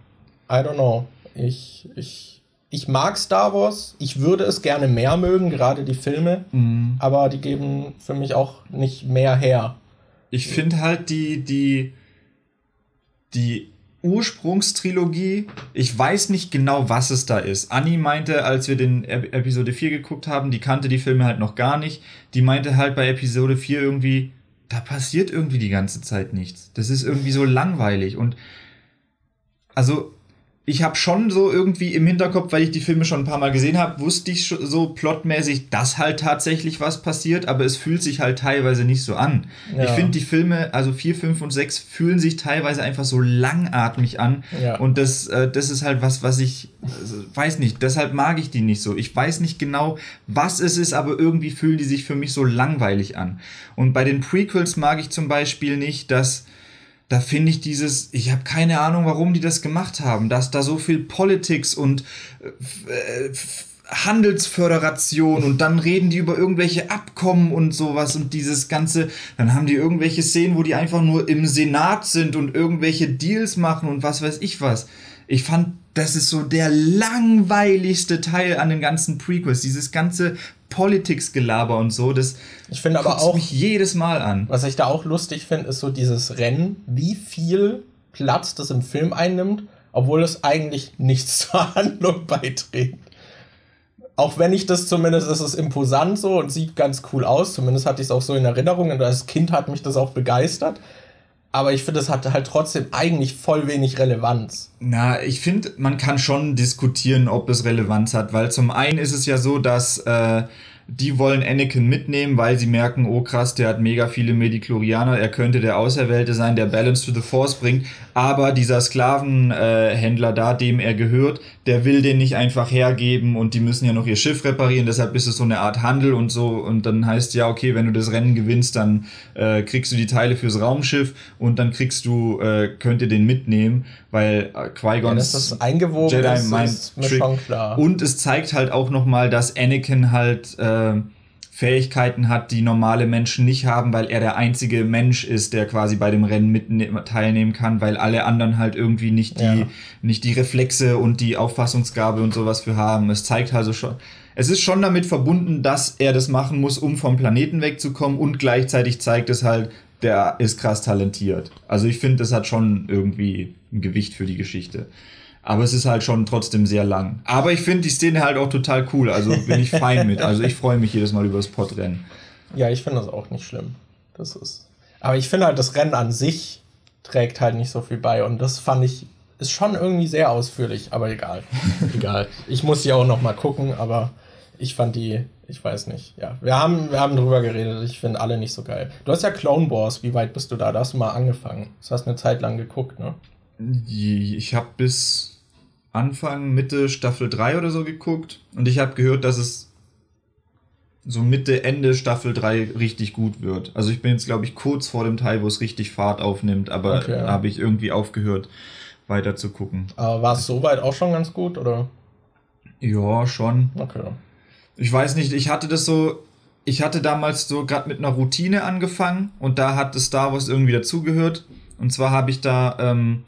I don't know. Ich, ich, ich mag Star Wars. Ich würde es gerne mehr mögen, gerade die Filme. Mhm. Aber die geben für mich auch nicht mehr her. Ich finde halt die, die, die Ursprungstrilogie. Ich weiß nicht genau, was es da ist. Anni meinte, als wir den Episode 4 geguckt haben, die kannte die Filme halt noch gar nicht. Die meinte halt bei Episode 4 irgendwie, da passiert irgendwie die ganze Zeit nichts. Das ist irgendwie so langweilig und also ich habe schon so irgendwie im Hinterkopf, weil ich die Filme schon ein paar Mal gesehen habe, wusste ich so plotmäßig, dass halt tatsächlich was passiert, aber es fühlt sich halt teilweise nicht so an. Ja. Ich finde die Filme, also 4, 5 und 6, fühlen sich teilweise einfach so langatmig an. Ja. Und das, äh, das ist halt was, was ich also, weiß nicht, deshalb mag ich die nicht so. Ich weiß nicht genau, was es ist, aber irgendwie fühlen die sich für mich so langweilig an. Und bei den Prequels mag ich zum Beispiel nicht, dass da finde ich dieses, ich habe keine Ahnung, warum die das gemacht haben, dass da so viel Politics und äh, Handelsföderation und dann reden die über irgendwelche Abkommen und sowas und dieses ganze, dann haben die irgendwelche Szenen, wo die einfach nur im Senat sind und irgendwelche Deals machen und was weiß ich was. Ich fand, das ist so der langweiligste Teil an den ganzen Prequels, dieses ganze Politics-Gelaber und so, das ich finde aber auch mich jedes Mal an. Was ich da auch lustig finde, ist so dieses Rennen, wie viel Platz das im Film einnimmt, obwohl es eigentlich nichts zur Handlung beiträgt. Auch wenn ich das zumindest, ist es imposant so und sieht ganz cool aus, zumindest hatte ich es auch so in Erinnerung und als Kind hat mich das auch begeistert. Aber ich finde, es hat halt trotzdem eigentlich voll wenig Relevanz. Na, ich finde, man kann schon diskutieren, ob es Relevanz hat, weil zum einen ist es ja so, dass äh, die wollen Anakin mitnehmen, weil sie merken, oh krass, der hat mega viele Mediklorianer, er könnte der Auserwählte sein, der Balance to the Force bringt, aber dieser Sklavenhändler äh, da, dem er gehört, der will den nicht einfach hergeben und die müssen ja noch ihr Schiff reparieren, deshalb ist es so eine Art Handel und so. Und dann heißt ja, okay, wenn du das Rennen gewinnst, dann äh, kriegst du die Teile fürs Raumschiff und dann kriegst du, äh, könnt ihr den mitnehmen, weil äh, Qui-Gons ja, das eingewogen Jedi ist, ist mir schon klar. Und es zeigt halt auch nochmal, dass Anakin halt äh, Fähigkeiten hat, die normale Menschen nicht haben, weil er der einzige Mensch ist, der quasi bei dem Rennen mit teilnehmen kann, weil alle anderen halt irgendwie nicht die, ja. nicht die Reflexe und die Auffassungsgabe und sowas für haben. Es zeigt also schon, es ist schon damit verbunden, dass er das machen muss, um vom Planeten wegzukommen und gleichzeitig zeigt es halt, der ist krass talentiert. Also ich finde, das hat schon irgendwie ein Gewicht für die Geschichte. Aber es ist halt schon trotzdem sehr lang. Aber ich finde die Szene halt auch total cool. Also bin ich fein mit. Also ich freue mich jedes Mal über das Podrennen. Ja, ich finde das auch nicht schlimm. Das ist. Aber ich finde halt, das Rennen an sich trägt halt nicht so viel bei. Und das fand ich, ist schon irgendwie sehr ausführlich. Aber egal. egal. Ich muss die auch noch mal gucken, aber ich fand die, ich weiß nicht. Ja, wir haben, wir haben drüber geredet. Ich finde alle nicht so geil. Du hast ja Clone Wars. Wie weit bist du da? Da hast du mal angefangen. Das hast eine Zeit lang geguckt, ne? Ich habe bis Anfang, Mitte Staffel 3 oder so geguckt und ich habe gehört, dass es so Mitte, Ende Staffel 3 richtig gut wird. Also ich bin jetzt, glaube ich, kurz vor dem Teil, wo es richtig Fahrt aufnimmt, aber Okay, ja. da habe ich irgendwie aufgehört, weiter zu gucken. Aber war es soweit auch schon ganz gut, oder? Ja, schon. Okay. Ich weiß nicht, ich hatte das so, ich hatte damals so gerade mit einer Routine angefangen und da hat das Star Wars irgendwie dazugehört. Und zwar habe ich da ähm,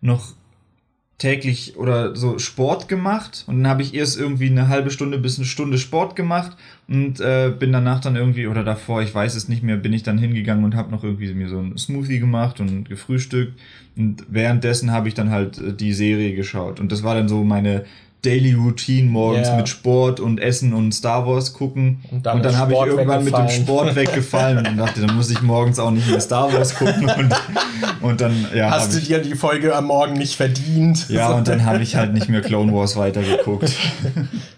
noch täglich oder so Sport gemacht und dann habe ich erst irgendwie eine halbe Stunde bis eine Stunde Sport gemacht und äh, bin danach dann irgendwie oder davor, ich weiß es nicht mehr, bin ich dann hingegangen und habe noch irgendwie mir so ein Smoothie gemacht und gefrühstückt und währenddessen habe ich dann halt äh, die Serie geschaut und das war dann so meine Daily Routine morgens Ja. mit Sport und Essen und Star Wars gucken Und dann dann habe ich irgendwann mit dem. Sport weggefallen und dann dachte, dann muss ich morgens auch nicht mehr Star Wars gucken und, und dann ja Hast du dir die Folge am Morgen nicht verdient? ja und dann habe ich halt nicht mehr Clone Wars weitergeguckt.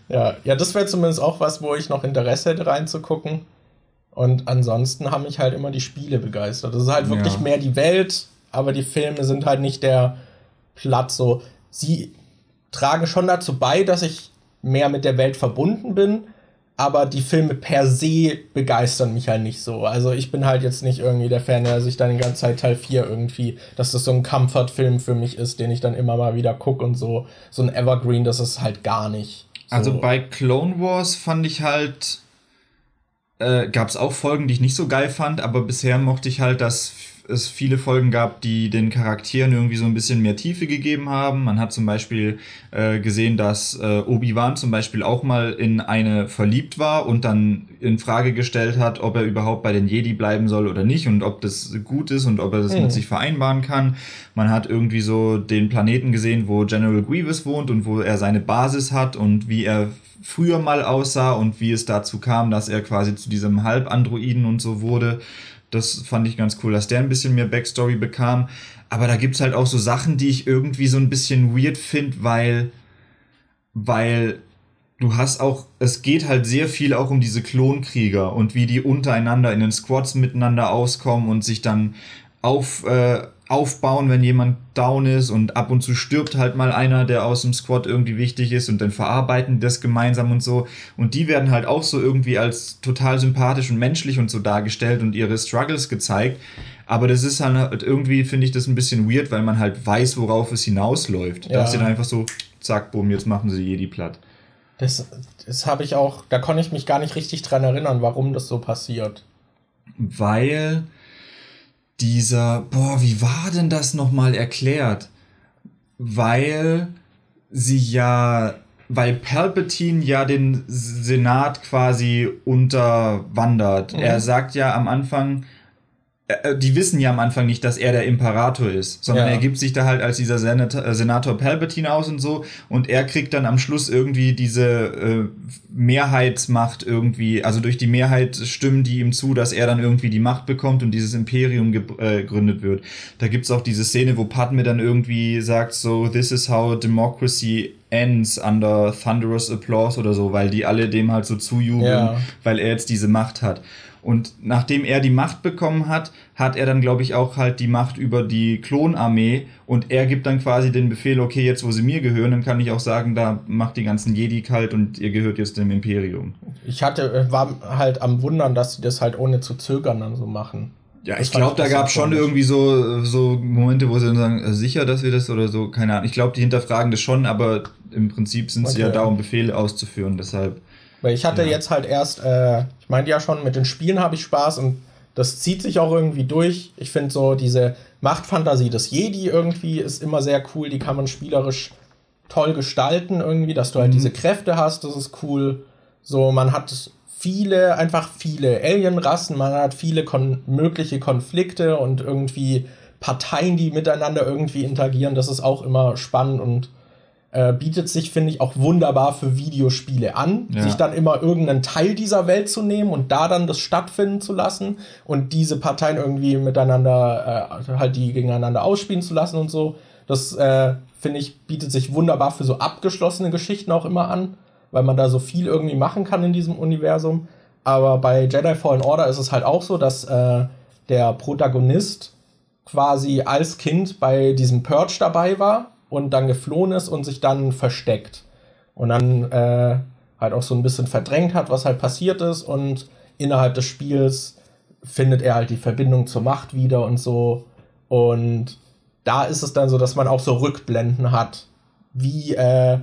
Ja, ja das wäre zumindest auch was, wo ich noch Interesse hätte reinzugucken. Und ansonsten haben mich halt immer die Spiele begeistert. Das ist halt wirklich Ja. mehr die Welt, aber die Filme sind halt nicht der Platz so. Sie tragen schon dazu bei, dass ich mehr mit der Welt verbunden bin, aber die Filme per se begeistern mich halt nicht so. Also ich bin halt jetzt nicht irgendwie der Fan, der sich dann die ganze Zeit Teil 4 irgendwie, dass das so ein Comfort-Film für mich ist, den ich dann immer mal wieder gucke und so. So ein Evergreen, das ist halt gar nicht. So. Also bei Clone Wars fand ich halt, äh, gab es auch Folgen, die ich nicht so geil fand, aber bisher mochte ich halt, dass es viele Folgen gab, die den Charakteren irgendwie so ein bisschen mehr Tiefe gegeben haben. Man hat zum Beispiel äh, gesehen, dass äh, Obi-Wan zum Beispiel auch mal in eine verliebt war und dann in Frage gestellt hat, ob er überhaupt bei den Jedi bleiben soll oder nicht und ob das gut ist und ob er das Mhm. mit sich vereinbaren kann. Man hat irgendwie so den Planeten gesehen, wo General Grievous wohnt und wo er seine Basis hat und wie er früher mal aussah und wie es dazu kam, dass er quasi zu diesem Halbandroiden und so wurde. Das fand ich ganz cool, dass der ein bisschen mehr Backstory bekam. Aber da gibt's halt auch so Sachen, die ich irgendwie so ein bisschen weird finde, weil, weil du hast auch, es geht halt sehr viel auch um diese Klonkrieger und wie die untereinander in den Squads miteinander auskommen und sich dann auf, äh, aufbauen, wenn jemand down ist und ab und zu stirbt halt mal einer, der aus dem Squad irgendwie wichtig ist und dann verarbeiten die das gemeinsam und so. Und die werden halt auch so irgendwie als total sympathisch und menschlich und so dargestellt und ihre Struggles gezeigt. Aber das ist halt irgendwie, finde ich das ein bisschen weird, weil man halt weiß, worauf es hinausläuft. Da Ja. ist dann einfach so, zack, bumm, jetzt machen sie Jedi platt. Das, das habe ich auch, da konnte ich mich gar nicht richtig dran erinnern, warum das so passiert. weil dieser, boah, wie war denn das nochmal erklärt? Weil sie ja, weil Palpatine ja den Senat quasi unterwandert. Mhm. Er sagt ja am Anfang, die wissen ja am Anfang nicht, dass er der Imperator ist, sondern Ja. er gibt sich da halt als dieser Senator, äh, Senator Palpatine aus und so und er kriegt dann am Schluss irgendwie diese äh, Mehrheitsmacht irgendwie, also durch die Mehrheit stimmen die ihm zu, dass er dann irgendwie die Macht bekommt und dieses Imperium ge- äh, gegründet wird. Da gibt's auch diese Szene, wo Padme dann irgendwie sagt so, this is how democracy ends under thunderous applause oder so, weil die alle dem halt so zujubeln, Ja. weil er jetzt diese Macht hat. Und nachdem er die Macht bekommen hat, hat er dann, glaube ich, auch halt die Macht über die Klonarmee und er gibt dann quasi den Befehl, okay, jetzt wo sie mir gehören, dann kann ich auch sagen, da macht die ganzen Jedi kalt und ihr gehört jetzt dem Imperium. Ich hatte, äh, war halt am Wundern, dass sie das halt ohne zu zögern dann so machen. Ja, ich glaube, da gab schon komisch. irgendwie so, so Momente, wo sie dann sagen, äh, sicher, dass wir das oder so, keine Ahnung. Ich glaube, die hinterfragen das schon, aber im Prinzip sind sie ja Okay. da, um Befehle auszuführen, deshalb. Weil ich hatte Ja. jetzt halt erst, äh, ich meinte ja schon, mit den Spielen habe ich Spaß und das zieht sich auch irgendwie durch. Ich finde so diese Machtfantasie des Jedi irgendwie ist immer sehr cool. Die kann man spielerisch toll gestalten irgendwie, dass du halt Mhm. diese Kräfte hast. Das ist cool. So, man hat viele, einfach viele Alienrassen, man hat viele kon mögliche Konflikte und irgendwie Parteien, die miteinander irgendwie interagieren. Das ist auch immer spannend und äh, bietet sich, finde ich, auch wunderbar für Videospiele an, Ja. sich dann immer irgendeinen Teil dieser Welt zu nehmen und da dann das stattfinden zu lassen und diese Parteien irgendwie miteinander, äh, halt die gegeneinander ausspielen zu lassen und so. Das, äh, finde ich, bietet sich wunderbar für so abgeschlossene Geschichten auch immer an, weil man da so viel irgendwie machen kann in diesem Universum. Aber bei Jedi Fallen Order ist es halt auch so, dass äh, der Protagonist quasi als Kind bei diesem Purge dabei war und dann geflohen ist und sich dann versteckt. Und dann äh, halt auch so ein bisschen verdrängt hat, was halt passiert ist und innerhalb des Spiels findet er halt die Verbindung zur Macht wieder und so. Und da ist es dann so, dass man auch so Rückblenden hat, wie äh,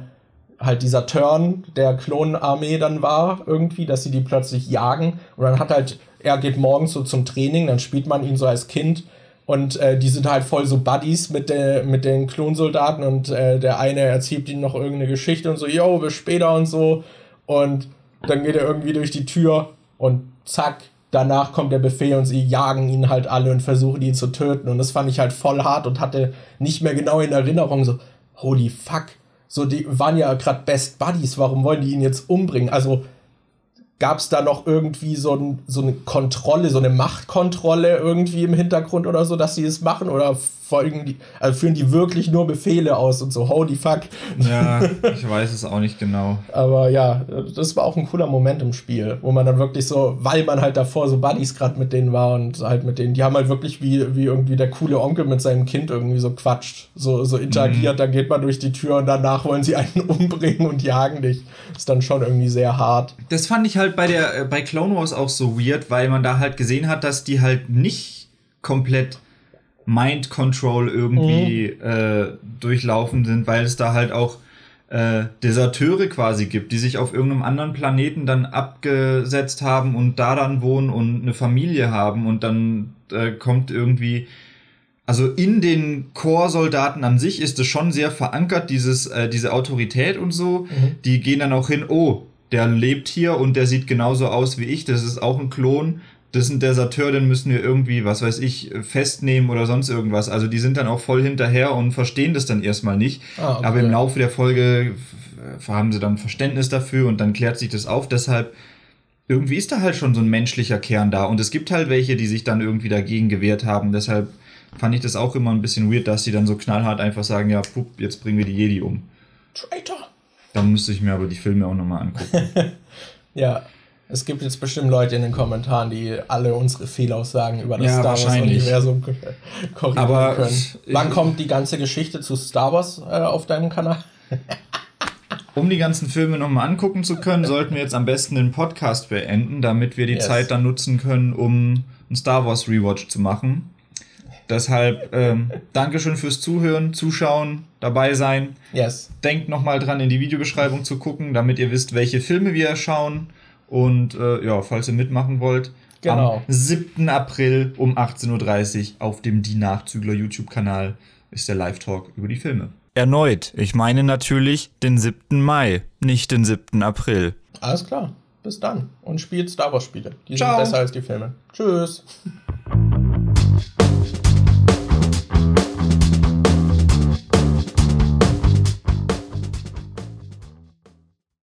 halt dieser Turn der Klonarmee dann war, irgendwie, dass sie die plötzlich jagen. Und dann hat halt, er geht morgens so zum Training, dann spielt man ihn so als Kind und äh, die sind halt voll so Buddies mit, der, mit den Klonsoldaten und äh, der eine erzählt ihnen noch irgendeine Geschichte und so, yo, bis später und so. Und dann geht er irgendwie durch die Tür und zack, danach kommt der Befehl und sie jagen ihn halt alle und versuchen ihn zu töten. Und das fand ich halt voll hart und hatte nicht mehr genau in Erinnerung so, holy fuck, so die waren ja gerade Best Buddies, warum wollen die ihn jetzt umbringen? Also gab es da noch irgendwie so, ein, so eine Kontrolle, so eine Machtkontrolle irgendwie im Hintergrund oder so, dass sie es machen? Oder folgen die, also führen die wirklich nur Befehle aus und so, holy fuck. Ja, ich weiß es auch nicht genau. Aber ja, das war auch ein cooler Moment im Spiel, wo man dann wirklich so, weil man halt davor so Buddies gerade mit denen war und halt mit denen, die haben halt wirklich wie, wie irgendwie der coole Onkel mit seinem Kind irgendwie so quatscht, so, so interagiert, mhm. dann geht man durch die Tür und danach wollen sie einen umbringen und jagen dich. Ist dann schon irgendwie sehr hart. Das fand ich halt bei der, äh, bei Clone Wars auch so weird, weil man da halt gesehen hat, dass die halt nicht komplett Mind Control irgendwie mhm. äh, durchlaufen sind, weil es da halt auch äh, Deserteure quasi gibt, die sich auf irgendeinem anderen Planeten dann abgesetzt haben und da dann wohnen und eine Familie haben und dann äh, kommt irgendwie also in den Chorsoldaten an sich ist es schon sehr verankert, dieses, äh, diese Autorität und so. Mhm. Die gehen dann auch hin, oh, der lebt hier und der sieht genauso aus wie ich, das ist auch ein Klon das ist ein Deserteur, den müssen wir irgendwie, was weiß ich, festnehmen oder sonst irgendwas. Also die sind dann auch voll hinterher und verstehen das dann erstmal nicht. Ah, okay. Aber im Laufe der Folge haben sie dann Verständnis dafür und dann klärt sich das auf. Deshalb, irgendwie ist da halt schon so ein menschlicher Kern da. Und es gibt halt welche, die sich dann irgendwie dagegen gewehrt haben. Deshalb fand ich das auch immer ein bisschen weird, dass sie dann so knallhart einfach sagen, ja, pup, jetzt bringen wir die Jedi um. Traitor! Dann müsste ich mir aber die Filme auch nochmal angucken. ja, es gibt jetzt bestimmt Leute in den Kommentaren, die alle unsere Fehlaussagen über das ja, Star Wars-Universum korrigieren Aber können. Wann kommt die ganze Geschichte zu Star Wars äh, auf deinem Kanal? um die ganzen Filme nochmal angucken zu können, sollten wir jetzt am besten den Podcast beenden, damit wir die yes. Zeit dann nutzen können, um einen Star Wars Rewatch zu machen. Deshalb ähm, Dankeschön fürs Zuhören, Zuschauen, dabei sein. Yes. Denkt nochmal dran, in die Videobeschreibung zu gucken, damit ihr wisst, welche Filme wir schauen. Und äh, ja, falls ihr mitmachen wollt, genau. am 7. April um 18.30 Uhr auf dem Die Nachzügler YouTube-Kanal ist der Live-Talk über die Filme. Erneut, ich meine natürlich den 7. Mai, nicht den 7. April. Alles klar, bis dann und spielt Star Wars-Spiele. Die Ciao. sind besser als die Filme. Tschüss.